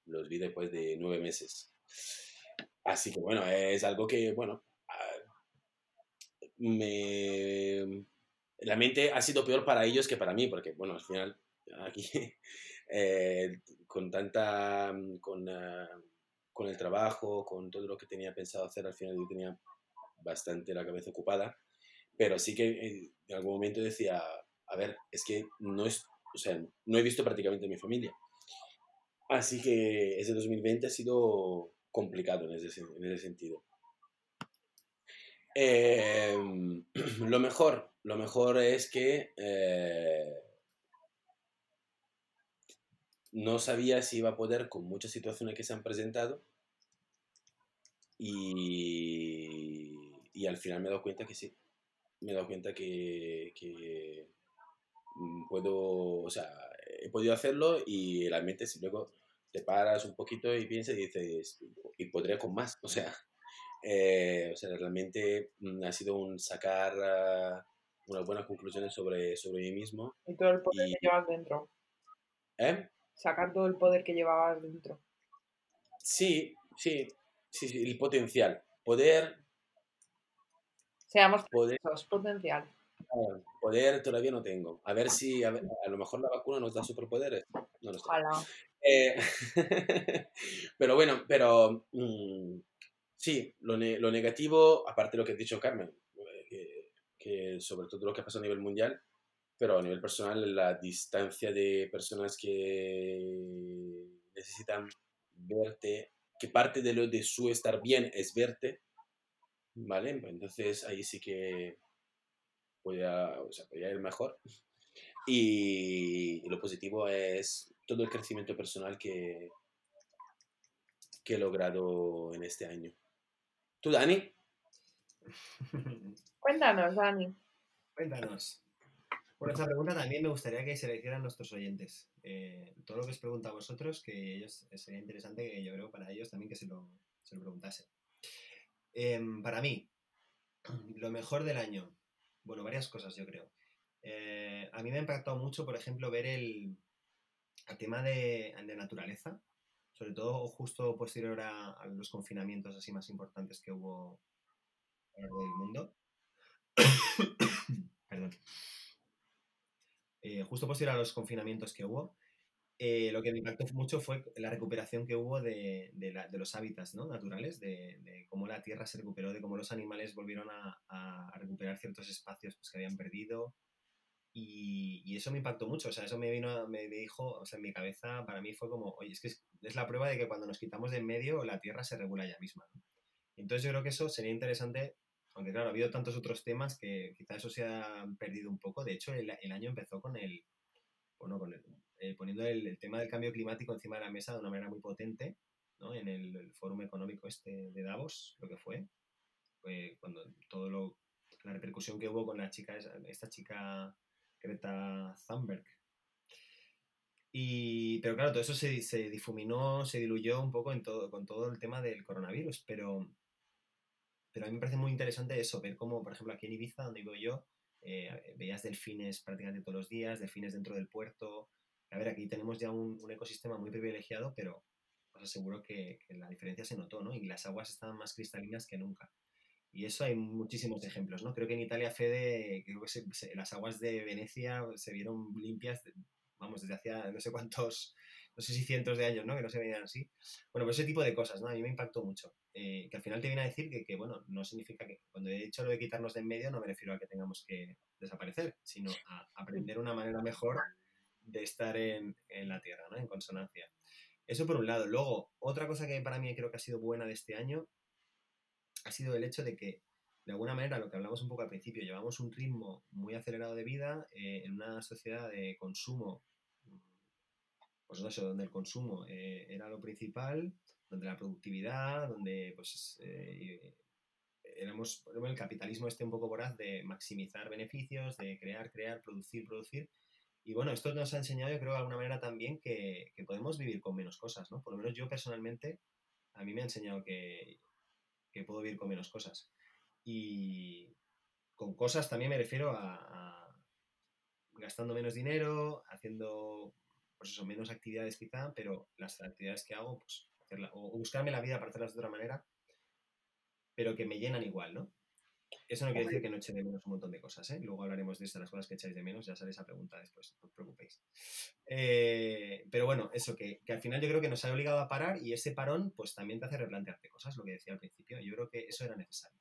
los vi después de nueve meses. Así que bueno, es algo que, bueno, me... La mente ha sido peor para ellos que para mí, porque, bueno, al final, aquí, eh, con tanta... Con, ah, con el trabajo, con todo lo que tenía pensado hacer, al final yo tenía bastante la cabeza ocupada, pero sí que eh, en algún momento decía, a ver, es que no es, o sea, no he visto prácticamente a mi familia. Así que ese 2020 ha sido complicado en ese, en ese sentido. Em, lo mejor, lo mejor es que eh, no sabía si iba a poder con muchas situaciones que se han presentado y, y al final me he dado cuenta que sí. Me he dado cuenta que, que mm, puedo, o sea, he podido hacerlo y realmente si luego te paras un poquito y piensas y dices, y podría con más, o sea, eh, o sea realmente mm, ha sido un sacar ah, unas buenas conclusiones sobre, sobre mí mismo. Y todo el poder Y- que llevas dentro. ¿Eh? Sacar todo el poder que llevabas dentro. Sí, sí, sí, sí, el potencial. Poder, Seamos poder, potencial. poder todavía no tengo. A ver si, a, ver- a lo mejor la vacuna nos da superpoderes. No lo sé. Ojalá. Eh, pero bueno, pero mm, sí, lo, ne- lo negativo, aparte de lo que ha dicho Carmen, eh, que, que sobre todo lo que pasa a nivel mundial, pero a nivel personal, la distancia de personas que necesitan verte, que parte de lo de su estar bien es verte, ¿vale? Entonces ahí sí que podía, o sea, podía ir mejor. Y, y lo positivo es todo el crecimiento personal que, que he logrado en este año. ¿Tú, Dani? Cuéntanos, Dani. Cuéntanos. Bueno, esta pregunta también me gustaría que se la hicieran nuestros oyentes. Eh, todo lo que os pregunta a vosotros, que ellos sería interesante que yo creo para ellos también que se lo, se lo preguntase. Em, para mí, lo mejor del año. Bueno, varias cosas yo creo. Eh, a mí me ha impactado mucho, por ejemplo, ver el, el tema de, de naturaleza, sobre todo justo posterior a, a los confinamientos así más importantes que hubo a lo largo del mundo. Perdón. Eh, justo posterior a los confinamientos que hubo, eh, lo que me impactó mucho fue la recuperación que hubo de, los hábitats ¿no? naturales, de, de cómo la tierra se recuperó, de cómo los animales volvieron a, recuperar ciertos espacios pues, que habían perdido. Y, eso me impactó mucho, o sea, eso me vino, me dijo, o sea, en mi cabeza para mí fue como, oye, es que es, es la prueba de que cuando nos quitamos de en medio, la tierra se regula ella misma. Entonces yo creo que eso sería interesante, aunque claro, ha habido tantos otros temas que quizá eso se ha perdido un poco. De hecho, el, el año empezó con el, bueno, con el, eh, poniendo el, el tema del cambio climático encima de la mesa de una manera muy potente, ¿no? En el, el fórum económico este de Davos, lo que fue, fue cuando todo lo, la repercusión que hubo con la chica, esta chica Greta Thunberg. Y, pero claro, todo eso se, se difuminó, se diluyó un poco en todo, con todo el tema del coronavirus, pero, pero a mí me parece muy interesante eso, ver cómo, por ejemplo, aquí en Ibiza, donde vivo yo, eh, veías delfines prácticamente todos los días, delfines dentro del puerto. A ver, aquí tenemos ya un, ecosistema muy privilegiado, pero os aseguro que, la diferencia se notó, ¿no? Y las aguas estaban más cristalinas que nunca. Y eso hay muchísimos ejemplos, ¿no? Creo que en Italia, Fede, creo que las aguas de Venecia se vieron limpias, de- vamos, desde hacía no sé cuántos, no sé si cientos de años, ¿no? Que no se veían así. Bueno, pues ese tipo de cosas, ¿no? A mí me impactó mucho. Eh, que al final te viene a decir que, que, bueno, no significa que, cuando he dicho lo de quitarnos de en medio, no me refiero a que tengamos que desaparecer, sino a aprender una manera mejor de estar en, en la Tierra, ¿no? En consonancia. Eso por un lado. Luego, otra cosa que para mí creo que ha sido buena de este año ha sido el hecho de que, de alguna manera, lo que hablamos un poco al principio, llevamos un ritmo muy acelerado de vida eh, en una sociedad de consumo, pues no sé, donde el consumo eh, era lo principal, donde la productividad, donde pues eh, éramos el capitalismo este un poco voraz de maximizar beneficios, de crear, crear, producir, producir. Y bueno, esto nos ha enseñado, yo creo, de alguna manera también que, que podemos vivir con menos cosas, ¿no? Por lo menos yo personalmente, a mí me ha enseñado que, que puedo vivir con menos cosas. Y con cosas también me refiero a, a gastando menos dinero, haciendo, pues eso, menos actividades quizá, pero las actividades que hago, pues, hacerla, o buscarme la vida para hacerlas de otra manera, pero que me llenan igual, ¿no? Eso no quiere decir que no eche de menos un montón de cosas, ¿eh? Luego hablaremos de estas, las cosas que echáis de menos, ya sale esa pregunta después, no os preocupéis. Eh, pero bueno, eso, que, que, al final yo creo que nos ha obligado a parar y ese parón pues también te hace replantearte cosas, lo que decía al principio. Yo creo que eso era necesario.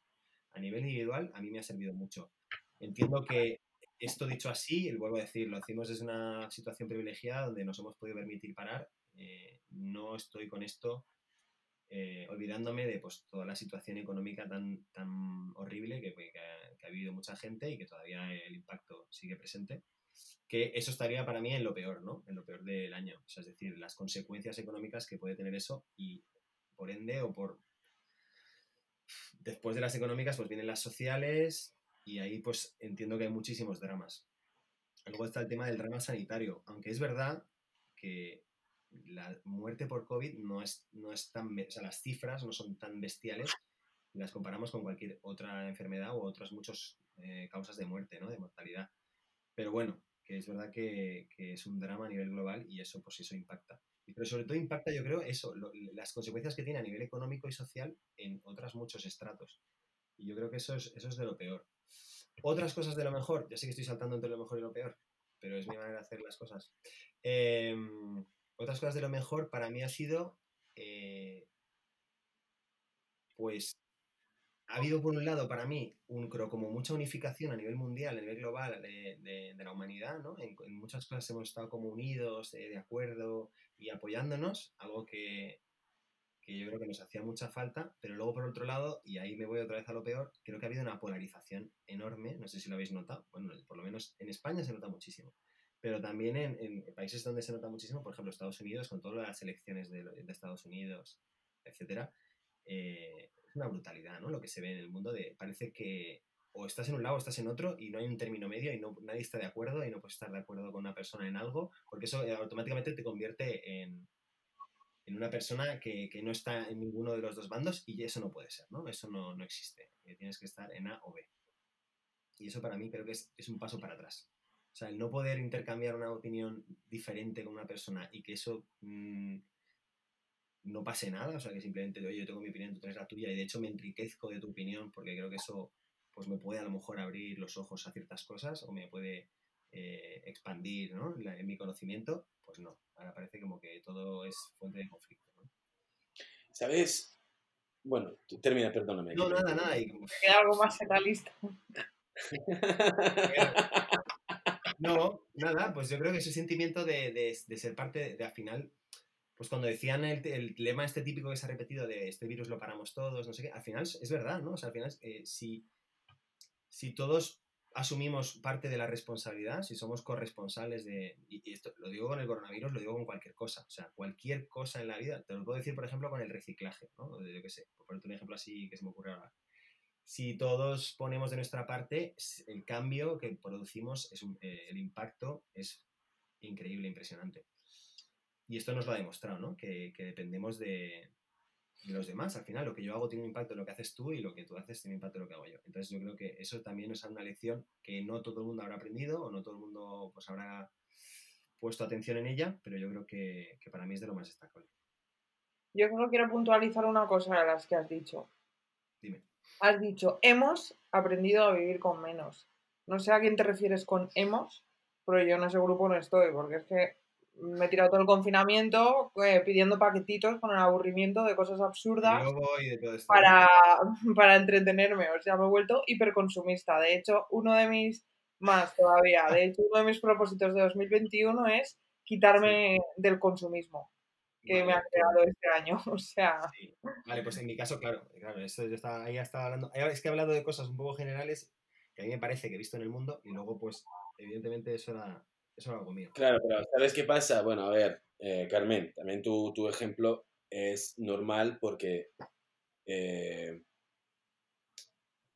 A nivel individual, a mí me ha servido mucho. Entiendo que esto dicho así, vuelvo a decir, lo hacemos desde una situación privilegiada donde nos hemos podido permitir parar. Eh, no estoy con esto eh, olvidándome de pues, toda la situación económica tan, tan horrible que, ha, que, vivido mucha gente y que todavía el impacto sigue presente, que eso estaría para mí en lo peor, ¿no? En lo peor del año. Es decir, las consecuencias económicas que puede tener eso y por ende o por... Después de las económicas pues vienen las sociales y ahí pues entiendo que hay muchísimos dramas. Luego está el tema del drama sanitario, aunque es verdad que la muerte por COVID no es, no es tan, o sea, las cifras no son tan bestiales las comparamos con cualquier otra enfermedad u otras muchas eh, causas de muerte, ¿no? De mortalidad. Pero bueno, que es verdad que, que, es un drama a nivel global y eso, pues eso impacta. Pero sobre todo impacta, yo creo, eso, las consecuencias que tiene a nivel económico y social en otros muchos estratos. Y yo creo que eso es, eso es de lo peor. Otras cosas de lo mejor, ya sé que estoy saltando entre lo mejor y lo peor, pero es mi manera de hacer las cosas. Eh, otras cosas de lo mejor para mí ha sido, eh, pues, ha habido por un lado para mí un, como mucha unificación a nivel mundial, a nivel global de, la humanidad, ¿no? En, en, muchas cosas hemos estado como unidos, eh, de acuerdo y apoyándonos, algo que, que yo creo que nos hacía mucha falta, pero luego por otro lado, y ahí me voy otra vez a lo peor, creo que ha habido una polarización enorme, no sé si lo habéis notado, bueno, por lo menos en España se nota muchísimo pero también en, en, países donde se nota muchísimo, por ejemplo, Estados Unidos, con todas las elecciones de, de Estados Unidos, etcétera, eh, es una brutalidad, ¿no? Lo que se ve en el mundo de parece que o estás en un lado o estás en otro y no hay un término medio y no, nadie está de acuerdo y no puedes estar de acuerdo con una persona en algo, porque eso eh, automáticamente te convierte en, en una persona que, que, no está en ninguno de los dos bandos y eso no puede ser, ¿no? Eso no, no existe. Tienes que estar en A o B. Y eso para mí creo que es, es un paso para atrás. O sea, el no poder intercambiar una opinión diferente con una persona y que eso mmm, no pase nada, o sea, que simplemente, oye, yo tengo mi opinión, tú tienes la tuya y de hecho me enriquezco de tu opinión porque creo que eso pues me puede a lo mejor abrir los ojos a ciertas cosas o me puede eh, expandir ¿no? La, en mi conocimiento, pues no, ahora parece como que todo es fuente de conflicto. ¿no? ¿Sabes? Bueno, termina, perdóname. No, nada, nada. Y... Queda algo más realista. No, nada, pues yo creo que ese sentimiento de, de, de ser parte, de, al final, pues cuando decían el, el, lema este típico que se ha repetido de este virus lo paramos todos, no sé qué, al final es verdad, ¿no? O sea, al final, eh, si, si todos asumimos parte de la responsabilidad, si somos corresponsables de, y, esto lo digo con el coronavirus, lo digo con cualquier cosa, o sea, cualquier cosa en la vida, te lo puedo decir, por ejemplo, con el reciclaje, ¿no? Yo qué sé, por ponerte un ejemplo así que se me ocurre ahora si todos ponemos de nuestra parte, el cambio que producimos, es eh, el impacto es increíble, impresionante. Y esto nos lo ha demostrado, ¿no? Que, que dependemos de, de, los demás. Al final, lo que yo hago tiene un impacto en lo que haces tú y lo que tú haces tiene un impacto en lo que hago yo. Entonces, yo creo que eso también nos da una lección que no todo el mundo habrá aprendido o no todo el mundo pues, habrá puesto atención en ella, pero yo creo que, que para mí es de lo más destacable. Yo solo quiero puntualizar una cosa de las que has dicho. Dime has dicho, hemos aprendido a vivir con menos. No sé a quién te refieres con hemos, pero yo en ese grupo no estoy, porque es que me he tirado todo el confinamiento eh, pidiendo paquetitos con el aburrimiento de cosas absurdas de para, para entretenerme. O sea, me he vuelto hiperconsumista. De hecho, uno de mis, más todavía, de hecho, uno de mis propósitos de 2021 es quitarme sí. del consumismo que vale, me ha creado este año. O sea. Sí. Vale, pues en mi caso, claro, claro, eso yo estaba, ahí estaba hablando. Es que he hablado de cosas un poco generales que a mí me parece que he visto en el mundo y luego, pues, evidentemente, eso era, eso era algo mío. Claro, pero ¿sabes qué pasa? Bueno, a ver, eh, Carmen, también tu, tu, ejemplo es normal porque eh,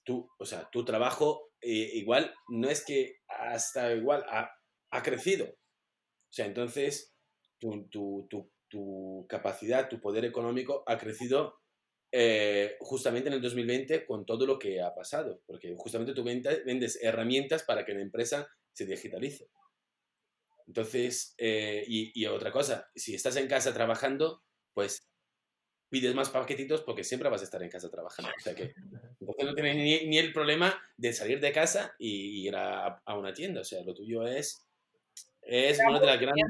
tú, o sea, tu trabajo eh, igual no es que hasta igual ha, ha crecido. O sea, entonces tu, tu, tu tu capacidad, tu poder económico ha crecido eh, justamente en el 2020 con todo lo que ha pasado, porque justamente tú vendes herramientas para que la empresa se digitalice. Entonces, eh, y, y, otra cosa, si estás en casa trabajando, pues pides más paquetitos porque siempre vas a estar en casa trabajando. O sea que entonces no tienes ni, ni el problema de salir de casa y ir a, a una tienda. O sea, lo tuyo es es una de las grandes.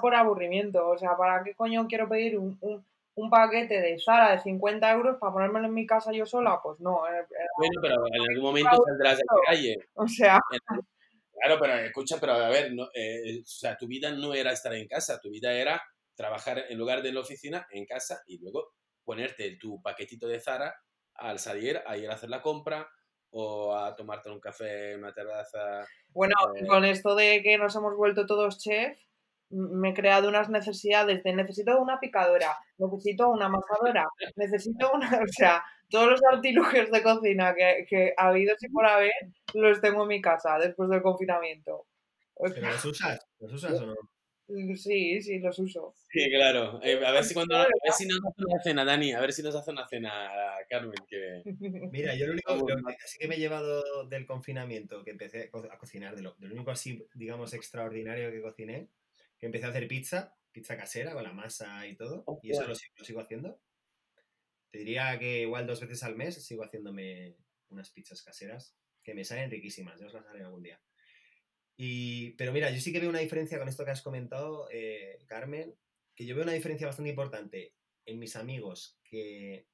por aburrimiento. O sea, ¿para qué coño quiero pedir un, un, un, paquete de Sara de 50 euros para ponérmelo en mi casa yo sola? Pues no. Era, bueno, pero en algún momento saldrás a la calle. O sea. Claro, pero escucha, pero a ver, no, eh, o sea, tu vida no era estar en casa, tu vida era trabajar en lugar de la oficina en casa y luego ponerte tu paquetito de Zara al salir a ir a hacer la compra o a tomarte un café en una terraza. Bueno, eh, con esto de que nos hemos vuelto todos chef, me he creado unas necesidades de necesito una picadora, necesito una amasadora, necesito una, o sea, todos los artilugios de cocina que, que ha habido y por haber, los tengo en mi casa después del confinamiento. O ¿Pero sea, los usas? ¿Los usas o no? Sí, sí, los uso. Sí, claro. Eh, a ver si cuando, a ver si nos hace una cena, Dani, a ver si nos hace una cena, Carmen, que Mira, yo lo único lo que sí que me he llevado del confinamiento, que empecé a co- a cocinar, de lo, de lo único así, digamos, extraordinario que cociné, que empecé a hacer pizza, pizza casera con la masa y todo, y eso lo, sigo- lo sigo haciendo. Te diría que igual dos veces al mes sigo haciéndome unas pizzas caseras, que me salen riquísimas, ya os las haré algún día. Y, pero mira, yo sí que veo una diferencia con esto que has comentado, eh, Carmen, que yo veo una diferencia bastante importante en mis amigos que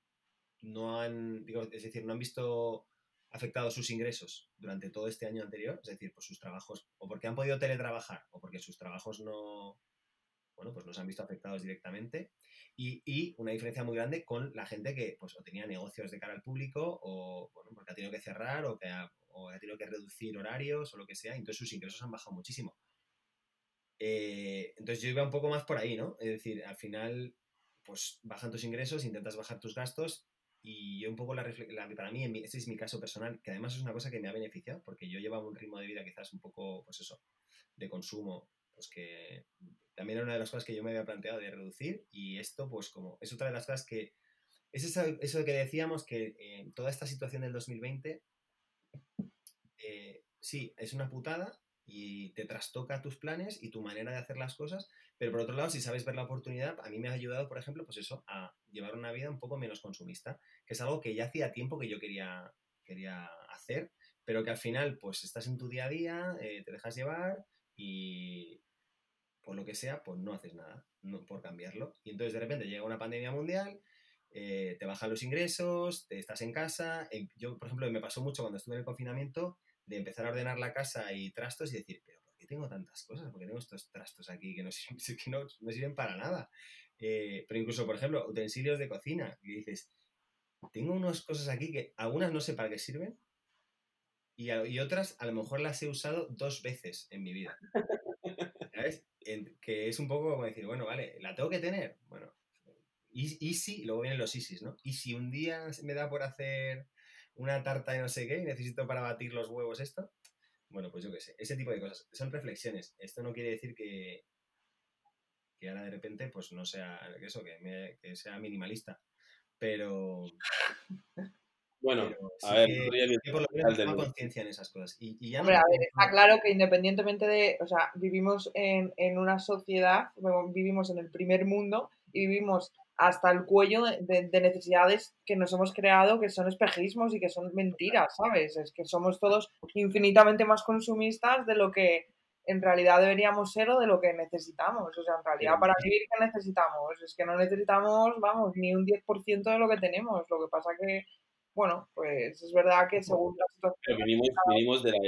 no han, digo, es decir, no han visto afectados sus ingresos durante todo este año anterior, es decir, por sus trabajos, o porque han podido teletrabajar, o porque sus trabajos no, bueno, pues no se han visto afectados directamente, y, y una diferencia muy grande con la gente que, pues, o tenía negocios de cara al público, o, bueno, porque ha tenido que cerrar, o que ha, o ha tenido que reducir horarios, o lo que sea, entonces sus ingresos han bajado muchísimo. Eh, entonces yo iba un poco más por ahí, ¿no? Es decir, al final, pues bajan tus ingresos, intentas bajar tus gastos y yo un poco la, la- para mí, mi- este es mi caso personal, que además es una cosa que me ha beneficiado, porque yo llevaba un ritmo de vida quizás un poco, pues eso, de consumo, pues que también era una de las cosas que yo me había planteado de reducir y esto pues como es otra de las cosas que, es eso, eso que decíamos que en toda esta situación del 2020, eh, sí, es una putada y te trastoca tus planes y tu manera de hacer las cosas, pero por otro lado, si sabes ver la oportunidad, a mí me ha ayudado, por ejemplo, pues eso, a llevar una vida un poco menos consumista, que es algo que ya hacía tiempo que yo quería, quería hacer, pero que al final, pues estás en tu día a día, eh, te dejas llevar y por lo que sea, pues no haces nada por cambiarlo. Y entonces de repente llega una pandemia mundial, eh, te bajan los ingresos, te estás en casa. em- Yo, por ejemplo, me pasó mucho cuando estuve en el confinamiento de empezar a ordenar la casa y trastos y decir, pero ¿por qué tengo tantas cosas? ¿Por qué tengo estos trastos aquí que no sirven, que no, no sirven para nada? Eh, pero incluso, por ejemplo, utensilios de cocina, y dices, tengo unas cosas aquí que algunas no sé para qué sirven y, a- y otras a lo mejor las he usado dos veces en mi vida. ¿Sabes? En- que es un poco como decir, bueno, vale, ¿la tengo que tener? Bueno, y, y si, luego vienen los ISIS, ¿no? Y si un día me da por hacer una tarta de no sé qué y necesito para batir los huevos esto, bueno, pues yo qué sé, ese tipo de cosas. Son reflexiones. Esto no quiere decir que, que ahora de repente pues no sea que eso, que, me- que sea minimalista. Pero, Bueno, pero sí a ver, que, podría que por lo al menos del- toma conciencia en esas cosas. Y, y ya no Hombre, a ver, está claro que independientemente de, o sea, vivimos en, en una sociedad, vivimos en el primer mundo y vivimos hasta el cuello de, de- de necesidades que nos hemos creado que son espejismos y que son mentiras, ¿sabes? Es que somos todos infinitamente más consumistas de lo que en realidad deberíamos ser o de lo que necesitamos. O sea, en realidad para vivir, ¿qué necesitamos? Es que no necesitamos, vamos, ni un 10% de lo que tenemos. Lo que pasa que, bueno, pues es verdad que según la situación... Pero venimos, venimos de la,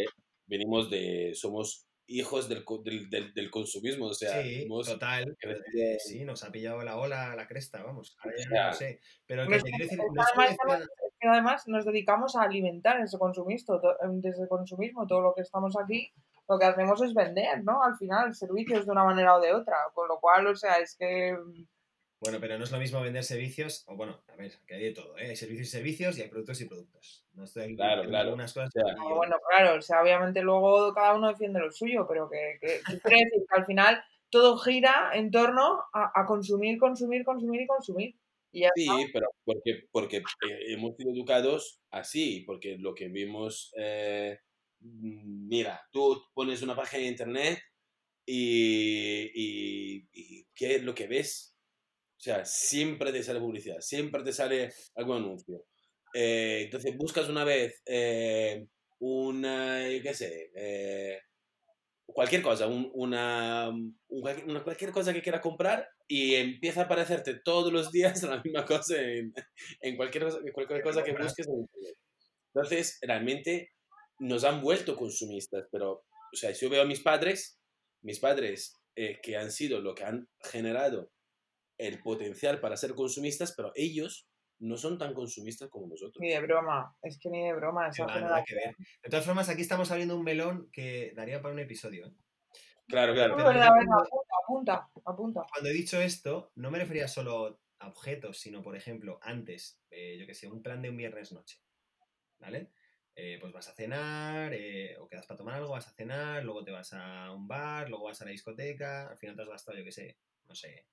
venimos de, somos hijos del, co- del, del, del consumismo, o sea, Sí, hemos total. eh, sí, nos ha pillado la ola, la cresta, vamos. Ahora ya no lo sé. Pero que te decir, no es además, además nos dedicamos a alimentar ese consumismo, em, desde el consumismo, todo lo que estamos aquí, lo que hacemos es vender, ¿no? Al final, servicios de una manera o de otra, con lo cual, o sea, es que mm, Bueno, pero no es lo mismo vender servicios, o bueno, a ver, que hay de todo, ¿eh? Hay servicios y servicios y hay productos y productos. No estoy aquí Claro, claro. unas cosas O sea, y No, bueno, claro, o sea, obviamente luego cada uno defiende lo suyo, pero que, que, quiere decir que al final todo gira en torno a, a consumir, consumir, consumir y consumir. Y ya Sí, está. pero porque, porque eh, hemos sido educados así, porque lo que vimos, eh, mm, mira, tú pones una página de internet y, y, y ¿qué es lo que ves? O sea, siempre te sale publicidad, siempre te sale algún anuncio. Eh, entonces buscas una vez eh, una, qué sé, eh, cualquier cosa, un- una, una- cualquier cosa que quieras comprar y empieza a aparecerte todos los días la misma cosa en, en cualquier, cualquier cosa que busques. Entonces, realmente nos han vuelto consumistas, pero, o sea, si yo veo a mis padres, mis padres eh, que han sido lo que han generado el potencial para ser consumistas, pero ellos no son tan consumistas como nosotros. Ni de broma, es que ni de broma. Esa No, nada que ver. De todas formas, aquí estamos abriendo un melón que daría para un episodio. ¿eh? Claro, claro. Pero apunta, apunta, apunta. Cuando he dicho esto, no me refería solo a objetos, sino, por ejemplo, antes, eh, yo que sé, un plan de un viernes noche. ¿Vale? Eh, pues vas a cenar, eh, o quedas para tomar algo, vas a cenar, luego te vas a un bar, luego vas a la discoteca, al final te has gastado, yo que sé, no sé,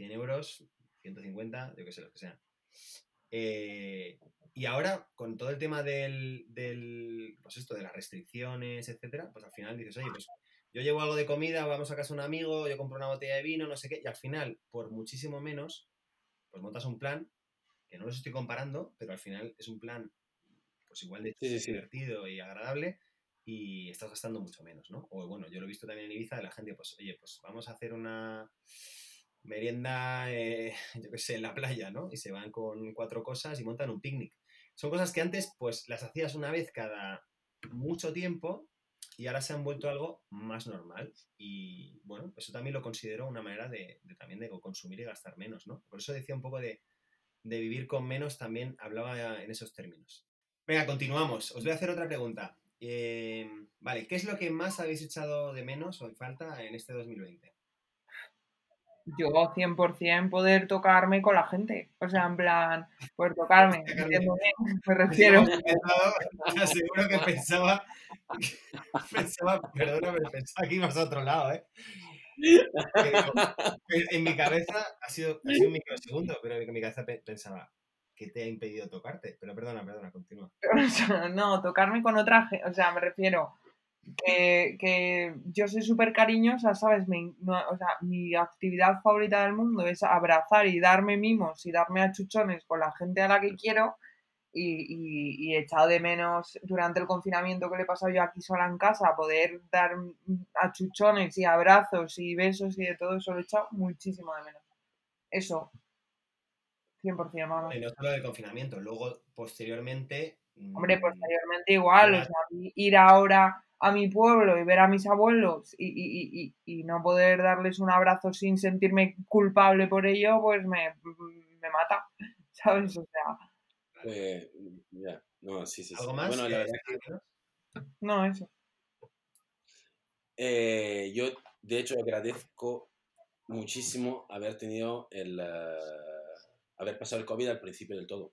100 euros, 150, yo que sé, lo que sea. Eh, y ahora, con todo el tema del, del, pues esto, de las restricciones, etcétera, pues al final dices, oye, pues yo llevo algo de comida, vamos a casa de un amigo, yo compro una botella de vino, no sé qué, y al final, por muchísimo menos, pues montas un plan, que no los estoy comparando, pero al final es un plan, pues igual de sí. divertido y agradable, y estás gastando mucho menos, ¿no? O bueno, yo lo he visto también en Ibiza, de la gente, pues, oye, pues vamos a hacer una merienda, eh, yo qué sé, en la playa, ¿no? Y se van con cuatro cosas y montan un picnic. Son cosas que antes, pues, las hacías una vez cada mucho tiempo y ahora se han vuelto algo más normal. Y bueno, eso también lo considero una manera de, de también de consumir y gastar menos, ¿no? Por eso decía un poco de, de vivir con menos, también hablaba en esos términos. Venga, continuamos. Os voy a hacer otra pregunta. Eh, vale, ¿qué es lo que más habéis echado de menos o en falta en este 2020? Yo 100% poder tocarme con la gente. O sea, en plan, poder tocarme. Me refiero. Te aseguro que pensaba, pensaba, perdona, pero pensaba que ibas a otro lado, ¿eh? Que en mi cabeza ha sido, ha sido un microsegundo, pero en mi cabeza pe- pensaba, ¿qué te ha impedido tocarte? Pero perdona, perdona, continúa. No, tocarme con otra gente. O sea, me refiero que, yo soy súper cariñosa, ¿sabes? Mi actividad favorita del mundo es abrazar y darme mimos y darme achuchones con la gente a la que quiero. Y, he echado de menos durante el confinamiento que le he pasado yo aquí sola en casa, poder dar achuchones y abrazos y besos y de todo eso lo he echado muchísimo de menos. Eso, 100%, vamos. Y no solo del confinamiento, luego posteriormente. Hombre, mm, posteriormente igual, o sea, ir ahora a mi pueblo y ver a mis abuelos y, y- y- y- y no poder darles un abrazo sin sentirme culpable por ello, pues me, me mata, ¿sabes? O sea, Eh, ya, no, sí, sí, sí. ¿Algo más? Bueno, la verdad que no, eso. eh, yo, de hecho, agradezco muchísimo haber tenido el... eh, haber pasado el COVID al principio del todo,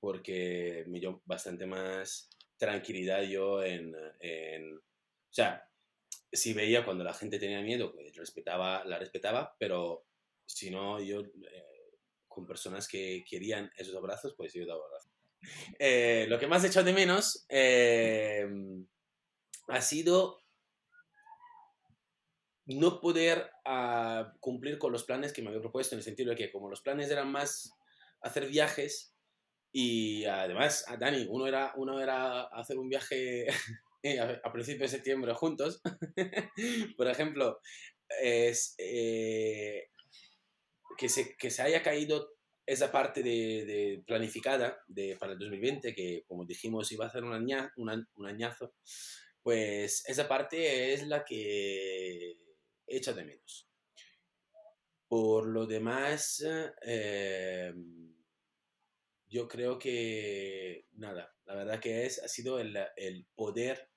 porque me dio bastante más tranquilidad yo en... en o sea, si veía cuando la gente tenía miedo, pues respetaba, la respetaba, pero si no, yo eh, con personas que querían esos abrazos, pues yo daba abrazos. Eh, lo que más he echado de menos eh, ha sido no poder ah, cumplir con los planes que me había propuesto, en el sentido de que como los planes eran más hacer viajes y además, a Dani, uno era, uno era hacer un viaje eh, a, principios de septiembre juntos, por ejemplo, es, eh, que, se, que se haya caído esa parte de, de planificada de, para el 2020, que como dijimos iba a ser un, aña, un, un añazo, pues esa parte es la que echa de menos. Por lo demás, eh, yo creo que nada, la verdad que es, ha sido el, el poder,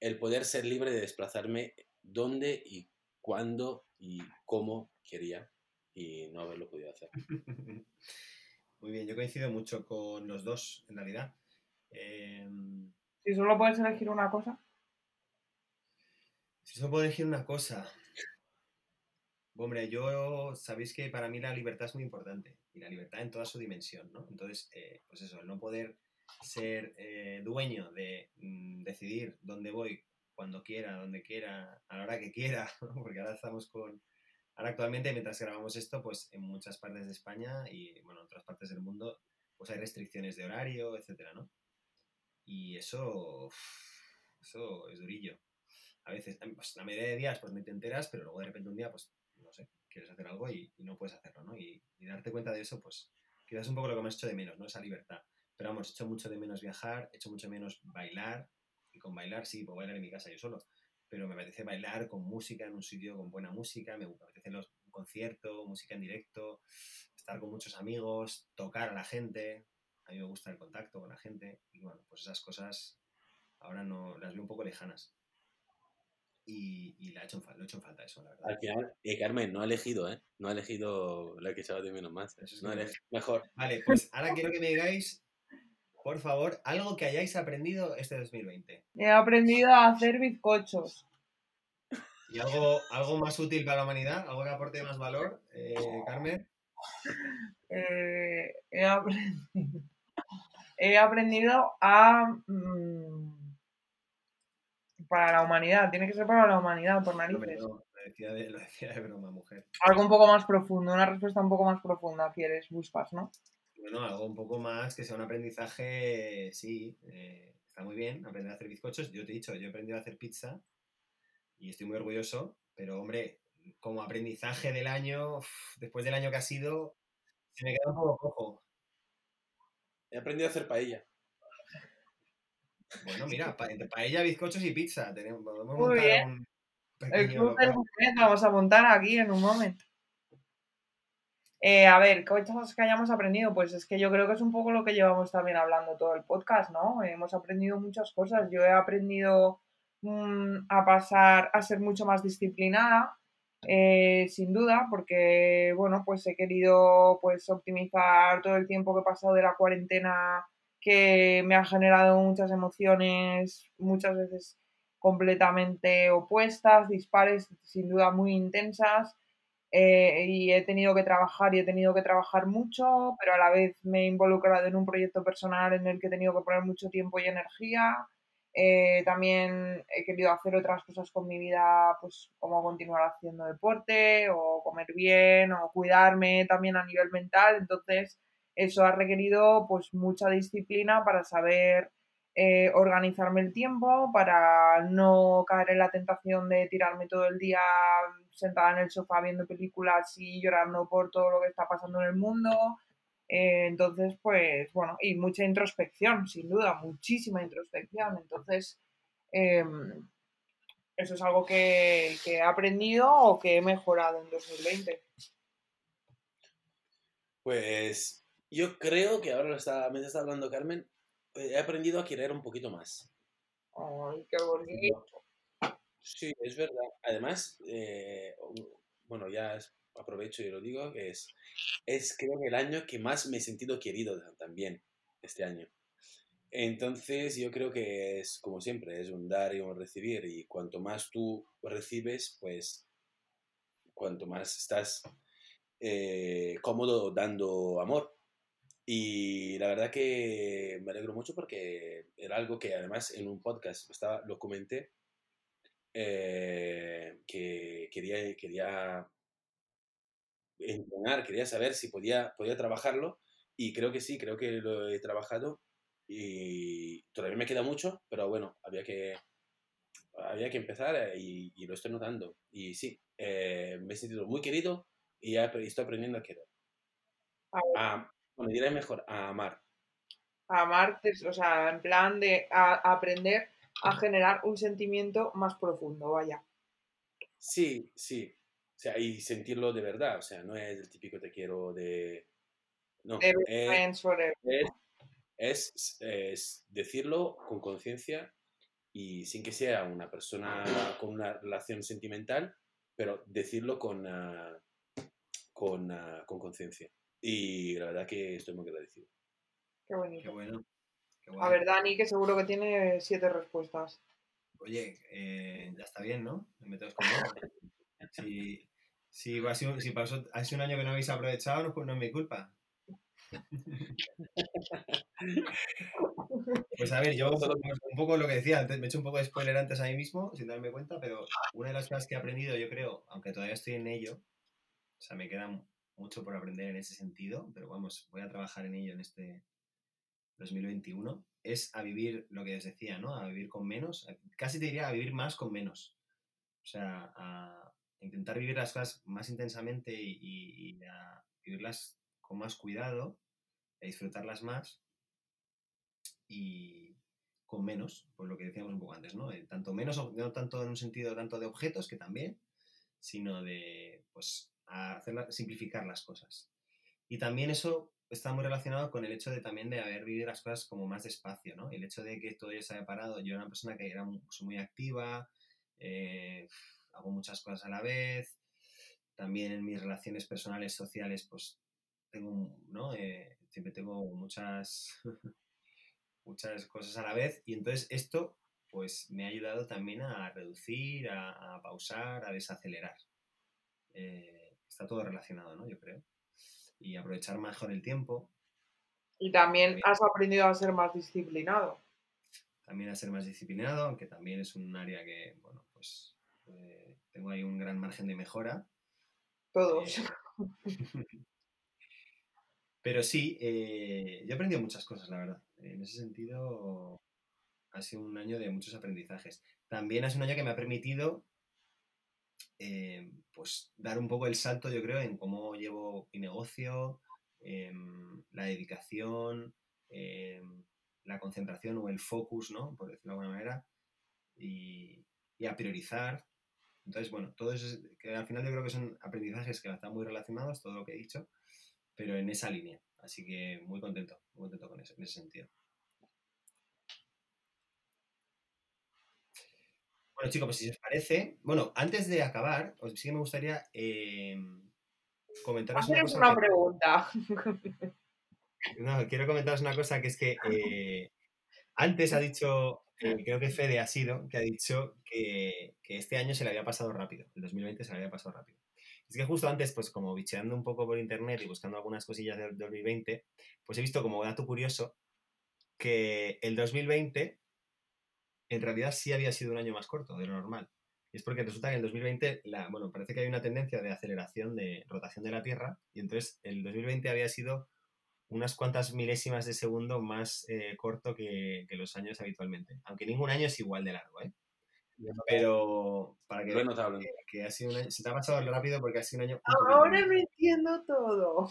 el poder ser libre de desplazarme donde y cuándo y cómo quería y no haberlo podido hacer. Muy bien, yo coincido mucho con los dos, en realidad. Em, Si solo puedes elegir una cosa, Si solo puedo elegir una cosa. Hombre, yo sabéis que para mí la libertad es muy importante y la libertad en toda su dimensión, ¿no? Entonces, eh, pues eso, el no poder ser eh, dueño de mm, decidir dónde voy, cuando quiera, donde quiera, a la hora que quiera, ¿no? porque ahora estamos con... Ahora actualmente, mientras grabamos esto, pues en muchas partes de España y, bueno, en otras partes del mundo, pues hay restricciones de horario, etcétera, ¿no? Y eso, eso es durillo a veces, pues, la mayoría de días, pues no te enteras, pero luego de repente un día, pues, quieres hacer algo y, no puedes hacerlo, ¿no? Y, darte cuenta de eso, pues, quizás es un poco lo que me has hecho de menos, ¿no? Esa libertad. Pero vamos, echo mucho de menos viajar, echo mucho de menos bailar, y con bailar sí, puedo bailar en mi casa yo solo, pero me apetece bailar con música, en un sitio con buena música, me apetece los, concierto, música en directo, estar con muchos amigos, tocar a la gente. A mí me gusta el contacto con la gente. Y bueno, pues esas cosas ahora no las veo un poco lejanas. Y, y la he hecho, lo he hecho en falta eso, la verdad. Al final, eh, Carmen no ha elegido, ¿eh? No ha elegido la que echaba de menos más. Eso es No elegido- Mejor. Vale, pues ahora quiero que me digáis, por favor, algo que hayáis aprendido este 2020. He aprendido a hacer bizcochos. Y algo, algo más útil para la humanidad, algo que aporte más valor, eh, Carmen. Eh, he, aprendido, he aprendido a... mm, para la humanidad, tiene que ser para la humanidad, por narices. no, lo, decía de, lo decía de broma, mujer. Algo un poco más profundo, una respuesta un poco más profunda quieres, buscas, ¿no? Bueno, algo un poco más que sea un aprendizaje, sí, eh, está muy bien aprender a hacer bizcochos. Yo te he dicho, yo he aprendido a hacer pizza y estoy muy orgulloso, pero hombre, como aprendizaje del año, después del año que ha sido, se me queda un poco cojo. He aprendido a hacer paella. Bueno, mira, pa- entre paella, bizcochos y pizza. Tenemos, podemos Muy montar bien. un El club vamos a montar aquí en un momento. Eh, a ver, cosas que hayamos aprendido, pues es que yo creo que es un poco lo que llevamos también hablando todo el podcast, ¿no? Hemos aprendido muchas cosas. Yo he aprendido mm, a pasar a ser mucho más disciplinada, eh, sin duda, porque, bueno, pues he querido pues optimizar todo el tiempo que he pasado de la cuarentena que me ha generado muchas emociones, muchas veces completamente opuestas, dispares, sin duda muy intensas. eh, y he tenido que trabajar y he tenido que trabajar mucho, pero a la vez me he involucrado en un proyecto personal en el que he tenido que poner mucho tiempo y energía. Eh, también he querido hacer otras cosas con mi vida, pues como continuar haciendo deporte o comer bien o cuidarme también a nivel mental. Entonces, eso ha requerido pues mucha disciplina para saber eh, organizarme el tiempo, para no caer en la tentación de tirarme todo el día sentada en el sofá viendo películas y llorando por todo lo que está pasando en el mundo. Eh, entonces, pues bueno, y mucha introspección, sin duda, muchísima introspección. Entonces, eh, eso es algo que, que he aprendido o que he mejorado en 2020. Pues yo creo que ahora lo está, me está hablando Carmen. eh, He aprendido a querer un poquito más. Ay, qué bonito. Sí, es verdad. Además, eh, bueno, ya aprovecho y lo digo, que es, es creo que el año que más me he sentido querido también, este año. Entonces, yo creo que es, como siempre, es un dar y un recibir, y cuanto más tú recibes, pues, cuanto más estás eh, cómodo dando amor. Y la verdad que me alegro mucho porque era algo que además en un podcast estaba, lo comenté, eh, que quería, quería entrenar, quería saber si podía, podía trabajarlo y creo que sí, creo que lo he trabajado y todavía me queda mucho, pero bueno, había que, había que empezar eh, y, y lo estoy notando. Y sí, eh, me he sentido muy querido y estoy aprendiendo a querer. A ver, A, bueno, diré mejor, a amar. a amarte, o sea, en plan de a- a aprender a generar un sentimiento más profundo, vaya. Sí, sí. O sea, y sentirlo de verdad. O sea, no es el típico te quiero de... No, De es, es, es, es decirlo con conciencia y sin que sea una persona con una relación sentimental, pero decirlo con, con, ah, con conciencia. Y la verdad que estoy muy agradecido. Qué Qué bonito. bueno. Qué A guay. ver, Dani, que seguro que tiene siete respuestas. Oye, eh, ya está bien, ¿no? Me tengas conmigo. Si, si, ha sido, si pasó, ha sido un año que no habéis aprovechado, no, es- no es mi culpa. Pues a ver, yo un poco lo que decía antes, me he hecho un poco de spoiler antes a mí mismo, sin darme cuenta, pero una de las cosas que he aprendido, yo creo, aunque todavía estoy en ello, o sea, me queda mucho por aprender en ese sentido, pero vamos, voy a trabajar en ello en este 2021, es a vivir lo que os decía, ¿no? A vivir con menos, casi te diría a vivir más con menos. O sea, a intentar vivir las cosas más intensamente y, a vivirlas con más cuidado, a disfrutarlas más y con menos, pues lo que decíamos un poco antes, ¿no? Eh, Tanto menos, no tanto en un sentido tanto de objetos, que también, sino de, pues, a simplificar las cosas. Y también eso está muy relacionado con el hecho de también de haber vivido las cosas como más despacio, ¿no? El hecho de que todo ya se haya parado. Yo era una persona que era muy, muy activa, eh, hago muchas cosas a la vez. También en mis relaciones personales, sociales, pues tengo, ¿no? Eh, siempre tengo muchas, muchas cosas a la vez. Y entonces esto, pues me ha ayudado también a reducir, a, pausar, a desacelerar. Eh, está todo relacionado, ¿no? Yo creo y aprovechar mejor el tiempo. Y también has aprendido a ser más disciplinado. También a ser más disciplinado, aunque también es un área que, bueno, pues eh, tengo ahí un gran margen de mejora. Todos. Eh, pero sí, eh, yo he aprendido muchas cosas, la verdad. En ese sentido, ha sido un año de muchos aprendizajes. También ha sido un año que me ha permitido eh, pues dar un poco el salto, yo creo, en cómo llevo mi negocio, em, la dedicación, em, la concentración o el focus, ¿no? Por decirlo de alguna manera, y, a priorizar. Entonces, bueno, todo eso, que al final yo creo que son aprendizajes que están muy relacionados, todo lo que he dicho, pero en esa línea. Así que muy contento, muy contento con eso, en ese sentido. Bueno, chicos, pues si os parece, bueno, antes de acabar, sí que me gustaría eh, comentaros una cosa. una pregunta. No, quiero comentaros una cosa que es que eh, antes ha dicho, eh, creo que Fede ha sido, que ha dicho que, este año se le había pasado rápido, el 2020 se le había pasado rápido. Es que justo antes, pues como bicheando un poco por internet y buscando algunas cosillas del 2020, pues he visto como dato curioso que el 2020 en realidad sí había sido un año más corto de lo normal. Y es porque resulta que en 2020, la, bueno, parece que hay una tendencia de aceleración de rotación de la Tierra, y entonces el 2020 había sido unas cuantas milésimas de segundo más eh, corto que, los años habitualmente. Aunque ningún año es igual de largo, ¿eh? Pero para que, que, que, ha sido un año, se te ha pasado rápido porque ha sido un año. Ahora me entiendo todo.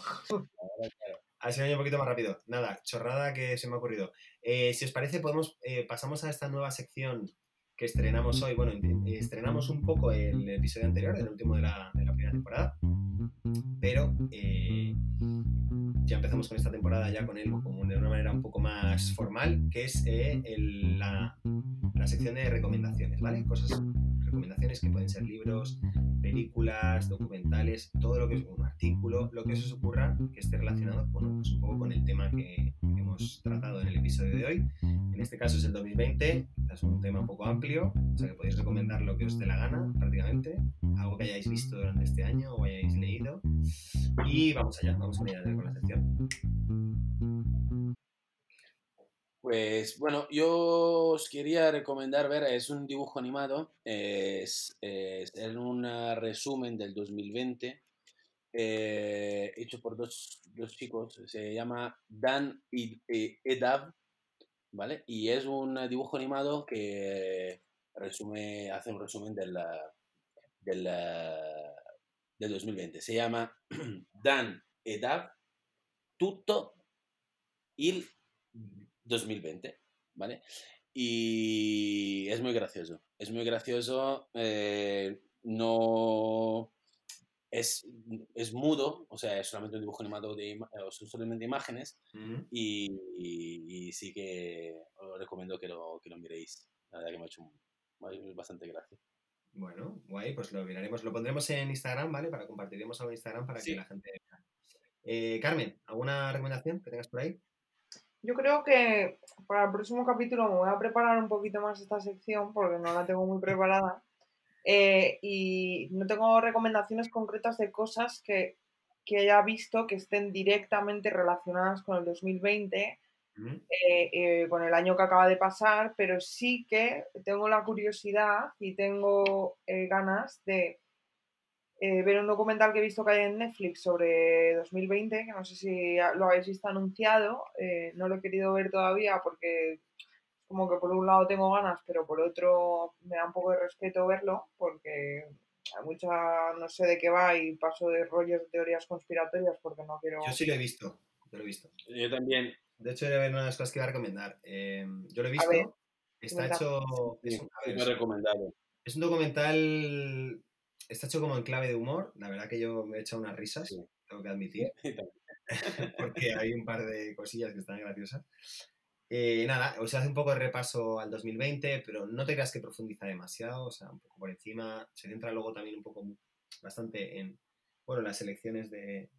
Ha sido un año un poquito más rápido. Nada, chorrada que se me ha ocurrido. Eh, si os parece, podemos eh, pasamos a esta nueva sección que estrenamos hoy. Bueno, estrenamos un poco el episodio anterior, el último de la, primera temporada, pero eh, ya empezamos con esta temporada ya con él como de una manera un poco más formal, que es la sección de recomendaciones, ¿vale? Cosas recomendaciones que pueden ser libros, películas, documentales, todo lo que es un artículo, lo que os ocurra que esté relacionado bueno, pues un poco con el tema que hemos tratado en el episodio de hoy. En este caso es el 2020, es un tema un poco amplio, o sea que podéis recomendar lo que os dé la gana prácticamente, algo que hayáis visto durante este año o hayáis leído. Y vamos allá, vamos a ir con la sección. Pues bueno, yo os quería recomendar ver, es un dibujo animado, es, es, un resumen del 2020, eh, hecho por dos, dos, chicos, se llama Dan y Edav, ¿vale? Y es un dibujo animado que resume, hace un resumen del, del, del 2020. Se llama Dan Edav, tutto il 2020, ¿vale? Y es muy gracioso, es muy gracioso, eh, no... Es, es, mudo, o sea, es solamente un dibujo animado de son solamente imágenes y, sí que os recomiendo que lo, que lo miréis. La verdad que me ha hecho bastante gracia. Bueno, guay, pues lo miraremos, lo pondremos en Instagram, ¿vale? Para compartiremos algo en Instagram para que la gente eh, Carmen, ¿alguna recomendación que tengas por ahí? Yo creo que para el próximo capítulo me voy a preparar un poquito más esta sección porque no la tengo muy preparada. Eh, y no tengo recomendaciones concretas de cosas que, que, haya visto que estén directamente relacionadas con el 2020, eh, eh, con el año que acaba de pasar, pero sí que tengo la curiosidad y tengo ganas de eh, ver un documental que he visto que hay en Netflix sobre 2020, que no sé si lo habéis visto anunciado, eh, no lo he querido ver todavía porque como que por un lado tengo ganas, pero por otro me da un poco de respeto verlo porque hay mucha, no sé de qué va y paso de rollos de teorías conspiratorias porque no quiero... Yo sí lo he visto, lo he visto. Yo también. De hecho, era una de las cosas que iba a recomendar. Eh, yo lo he visto, está hecho... Es un, recomendado. Es un documental está hecho como en clave de humor. La verdad que yo me he echado unas risas, Sí. tengo que admitir, porque hay un par de cosillas que están graciosas. Eh, nada, o sea, hace un poco de repaso al 2020, pero no te creas que profundiza demasiado, o sea, un poco por encima. Se centra luego también un poco bastante en, bueno, las elecciones de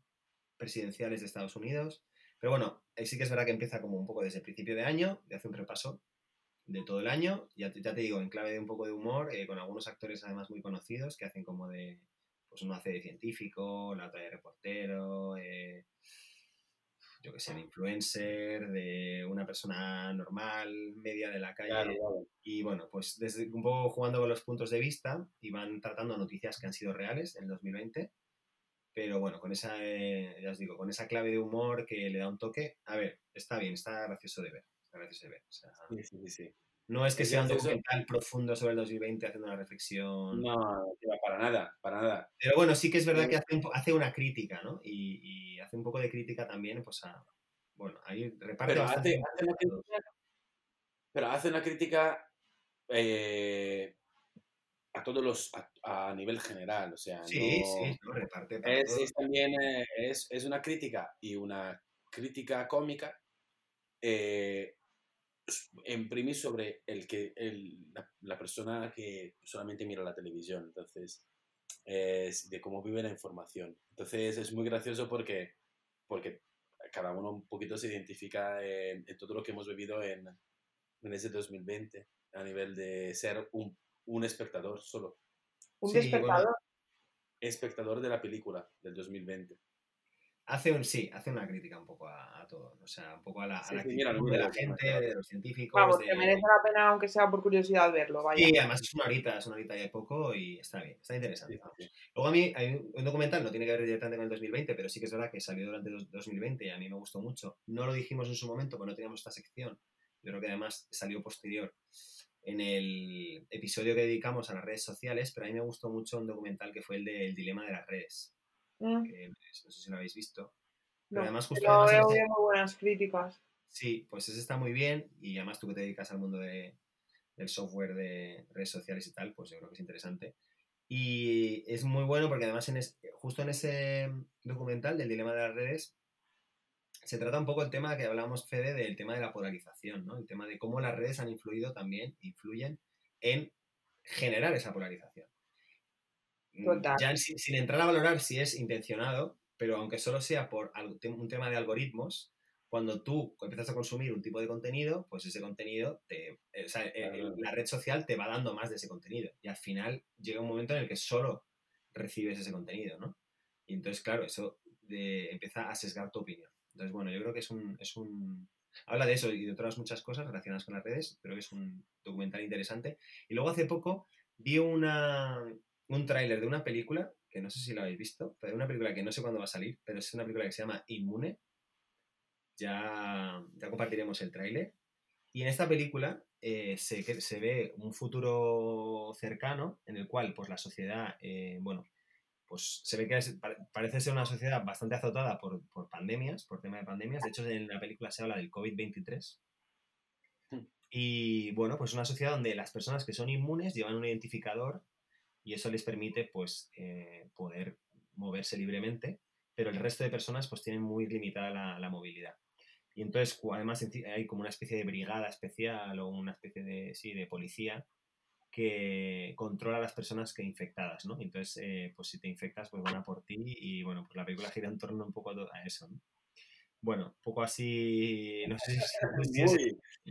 presidenciales de Estados Unidos. Pero bueno, ahí sí que es verdad que empieza como un poco desde el principio de año, y hace un repaso de todo el año. Ya te, ya te digo, en clave de un poco de humor, eh, con algunos actores además muy conocidos que hacen como de, pues uno hace de científico, la otra de reportero, eh, yo que sé, de influencer, de una persona normal, media de la calle. Claro, claro. Y bueno, pues desde un poco jugando con los puntos de vista y van tratando noticias que han sido reales en el 2020. Pero bueno, con esa, eh, ya os digo, con esa clave de humor que le da un toque, a ver, está bien, está gracioso de ver. O sea, Sí, sí, sí, sí. no es que sea un documental profundo sobre el 2020 haciendo una reflexión. No, para nada, para nada. Pero bueno, sí que es verdad Eh, que hace, una crítica, ¿no? Y, y hace un poco de crítica también, pues a. Bueno, ahí reparte Pero hace, hace una crítica, pero hace una crítica eh, a todos los, a, a nivel general, o sea, Sí, no- sí, no, reparte para es, también eh, es, es una crítica y una crítica cómica eh, en primis sobre el que el- la, la persona que solamente mira la televisión, entonces es de cómo vive la información. Entonces es muy gracioso porque, porque cada uno un poquito se identifica en, en todo lo que hemos vivido en, en ese 2020 a nivel de ser un, un espectador solo, Un Sí, despertador. espectador de la película del 2020. Hace un, sí, hace una crítica un poco a, a todo, o sea, un poco a la, a Sí, la de la gente, de los científicos. Vamos, de- que merece la pena, aunque sea por curiosidad, verlo, vaya. Sí, además es una horita, es una horita y poco y está bien, está interesante. Sí. Luego a mí hay un documental, no tiene que ver directamente con el 2020, pero sí que es verdad que salió durante el 2020 y a mí me gustó mucho. No lo dijimos en su momento, porque no teníamos esta sección. Yo creo que además salió posterior en el episodio que dedicamos a las redes sociales, pero a mí me gustó mucho un documental que fue el del dilema de las redes, Mm, que no sé si lo habéis visto. Pero no, además justo pero además oído muy buenas críticas. Sí, pues ese está muy bien y además tú que te dedicas al mundo de- del software de redes sociales y tal, pues yo creo que es interesante. Y es muy bueno porque además en es- justo en ese documental del dilema de las redes se trata un poco el tema que hablábamos, Fede, del tema de la polarización, ¿no? El tema de cómo las redes han influido también, influyen en generar esa polarización. Mm, Total. Ya sin, sin entrar a valorar si es intencionado, pero aunque solo sea por un tema de algoritmos, cuando tú empiezas a consumir un tipo de contenido, pues ese contenido, te, eh, o sea, eh, Claro. la red social te va dando más de ese contenido. Y al final llega un momento en el que solo recibes ese contenido, ¿no? Y entonces, claro, eso eh, empieza a sesgar tu opinión. Entonces, bueno, yo creo que es un, es un... Habla de eso y de otras muchas cosas relacionadas con las redes, creo que es un documental interesante. Y luego hace poco vi una, un tráiler de una película, que no sé si lo habéis visto, pero una película que no sé cuándo va a salir, pero es una película que se llama Inmune. Ya, ya compartiremos el tráiler. Y en esta película eh, se, se ve un futuro cercano en el cual pues, la sociedad, eh, bueno, pues se ve que es- parece ser una sociedad bastante azotada por, por pandemias, por tema de pandemias. De hecho, en la película se habla del COVID-23. Hmm. Y bueno, pues una sociedad donde las personas que son inmunes llevan un identificador y eso les permite pues eh, poder moverse libremente, pero el resto de personas pues tienen muy limitada la, movilidad. Y entonces además hay como una especie de brigada especial o una especie de, sí, de policía que controla a las personas que infectadas, ¿no? Entonces, eh, pues si te infectas, pues van a por ti y bueno, pues la película gira en torno un poco a eso, ¿no? Bueno, un poco así, no sé si,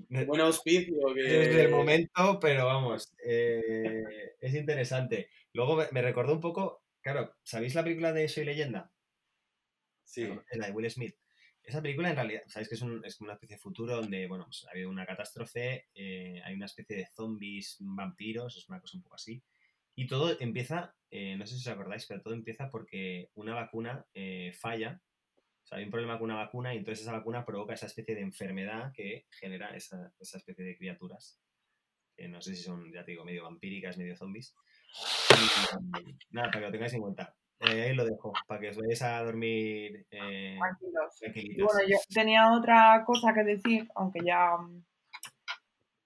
no- buen auspicio que... desde el momento, pero vamos, eh, es interesante. Luego me, me recordó un poco, claro, ¿sabéis la película de Soy Leyenda? Sí, La de Will Smith. Esa película en realidad, sabéis que es, un- es una especie de futuro donde, bueno, pues ha habido una catástrofe, eh, hay una especie de zombies, vampiros, es una cosa un poco así. Y todo empieza, eh, no sé si os acordáis, pero todo empieza porque una vacuna eh, falla. O sea, hay un problema con una vacuna y entonces esa vacuna provoca esa especie de enfermedad que genera esa, esa especie de criaturas. Que no sé si son, ya te digo, medio vampíricas, medio zombies. Y, nada, para que lo tengáis en cuenta. Eh, ahí lo dejo, para que os vayáis a dormir eh, Tranquilos. Bueno, yo tenía otra cosa que decir, aunque ya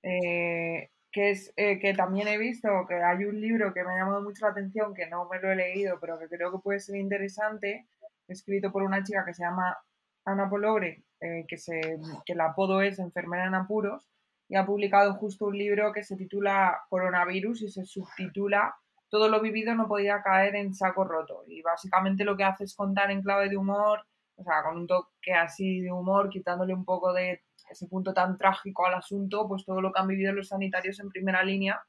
eh, que es eh, que también he visto que hay un libro que me ha llamado mucho la atención, que no me lo he leído, pero que creo que puede ser interesante, escrito por una chica que se llama Ana Pologre, eh, que, se, que el apodo es Enfermera en Apuros, y ha publicado justo un libro que se titula Coronavirus y se subtitula Todo lo vivido no podía caer en saco roto. Y básicamente lo que hace es contar en clave de humor, o sea, con un toque así de humor, quitándole un poco de ese punto tan trágico al asunto, pues todo lo que han vivido los sanitarios en primera línea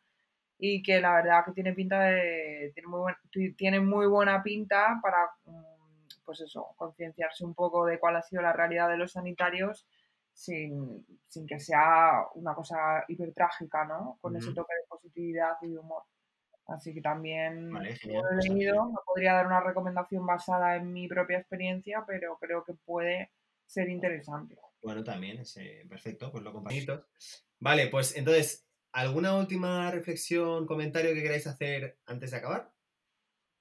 y que la verdad que tiene pinta de, tiene muy, tiene muy buena pinta para, mm, pues eso, concienciarse un poco de cuál ha sido la realidad de los sanitarios sin, que sea una cosa hiper trágica, ¿no? Con ese toque de positividad y de humor. Así que también Vale, lo genial, he pues leído, no podría dar una recomendación basada en mi propia experiencia, pero creo que puede ser interesante. Bueno, también, es, eh, perfecto, pues lo compartito. Vale, pues entonces, ¿alguna última reflexión, comentario que queráis hacer antes de acabar?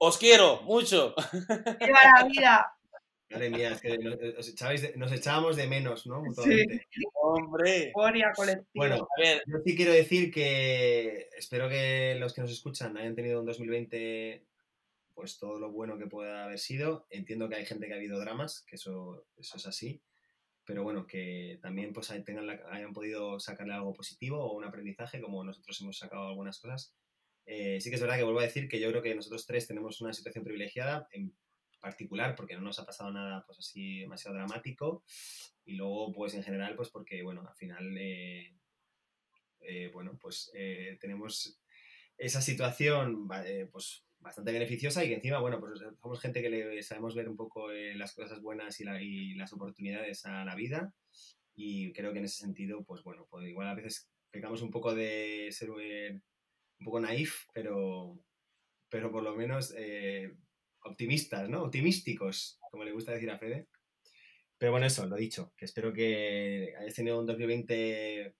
Os quiero mucho. ¡Viva la vida! Madre mía, es que nos, os echabais de- nos echábamos de menos, ¿no? Mutuamente. Hombre. Bueno, A ver, yo sí quiero decir que espero que los que nos escuchan hayan tenido un 2020 pues todo lo bueno que pueda haber sido. Entiendo que hay gente que ha habido dramas, que eso, eso es así, pero bueno, que también pues tengan la- hayan podido sacarle algo positivo o un aprendizaje, como nosotros hemos sacado algunas cosas. Eh, sí que es verdad que vuelvo a decir que yo creo que nosotros tres tenemos una situación privilegiada, en particular porque no nos ha pasado nada pues así demasiado dramático. Y luego pues en general pues porque bueno, al final eh, eh, bueno, pues tenemos esa situación pues bastante beneficiosa y que encima, bueno, pues somos gente que le sabemos ver un poco las cosas buenas y, la- y las oportunidades a la vida. Y creo que en ese sentido, pues bueno, pues igual a veces pecamos un poco de ser un poco naif, pero, pero por lo menos eh, optimistas, ¿no? Optimísticos, como le gusta decir a Fede. Pero bueno, eso, lo dicho, que espero que hayas tenido un 2020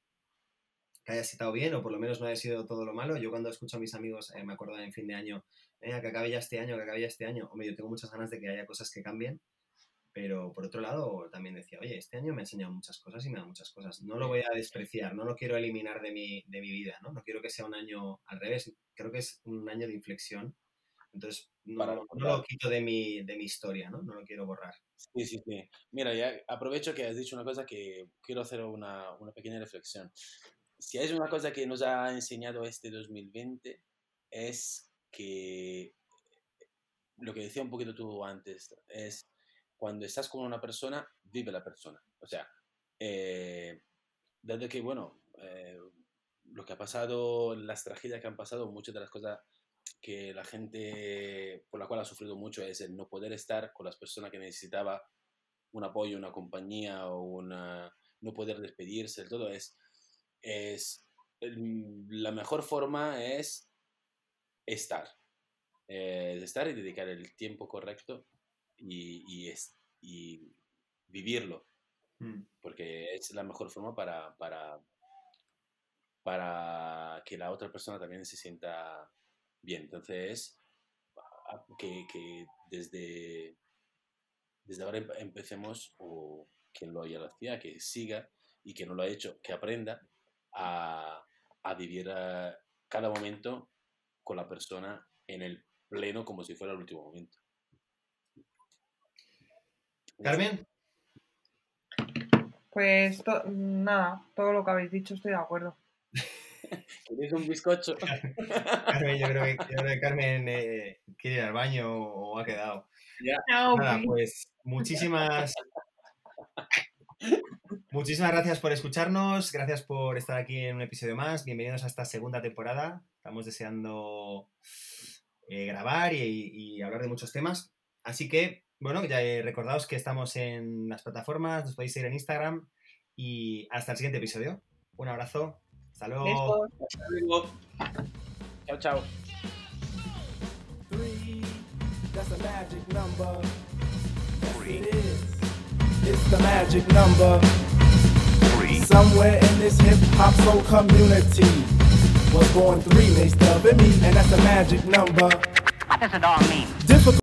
que haya estado bien o por lo menos no haya sido todo lo malo. Yo cuando escucho a mis amigos eh, me acuerdo en fin de año, que acabe ya este año, que acabe ya este año. Hombre, yo tengo muchas ganas de que haya cosas que cambien, pero por otro lado también decía, oye, este año me ha enseñado muchas cosas y me da muchas cosas. No lo voy a despreciar, no lo quiero eliminar de mi, de mi vida, ¿no? No quiero que sea un año al revés, creo que es un año de inflexión. Entonces, no, no lo quito de mi, de mi historia, ¿no? No lo quiero borrar. Sí, sí, sí. Mira, ya aprovecho que has dicho una cosa que quiero hacer una, una pequeña reflexión. Si hay una cosa que nos ha enseñado este 2020 es que lo que decía un poquito tú antes es cuando estás con una persona, vive la persona. O sea, eh, dado que, bueno, eh, lo que ha pasado, las tragedias que han pasado, muchas de las cosas que la gente por la cual ha sufrido mucho es el no poder estar con las personas que necesitaba un apoyo, una compañía o una, no poder despedirse, todo es, es el- la mejor forma es estar, eh, es estar y dedicar el tiempo correcto y, y, es, y vivirlo, Mm. porque es la mejor forma para, para, para que la otra persona también se sienta bien. Entonces, a- que, que desde, desde ahora empe- empecemos, o quien lo haya lo hacía, que siga, y que no lo ha hecho, que aprenda a, a vivir eh, cada momento con la persona en el pleno como si fuera el último momento. Carmen, Pues to- nada, todo lo que habéis dicho estoy de acuerdo. ¿Queréis un bizcocho? Carmen, yo creo que, yo creo que Carmen eh, quiere ir al baño o, o ha quedado. No, Nada, please. pues muchísimas. Muchísimas gracias por escucharnos, gracias por estar aquí en un episodio más. Bienvenidos a esta segunda temporada. Estamos deseando eh, grabar y, y hablar de muchos temas. Así que, bueno, ya eh, recordaos que estamos en las plataformas, nos podéis seguir en Instagram y hasta el siguiente episodio. Un abrazo, hasta luego. Hasta luego. Chao, chao. Three, that's a magic number. Yes, it is. It's the magic number. Somewhere in this hip hop soul community was born three, Dub and me, and that's a magic number. What does it all mean? Difficult.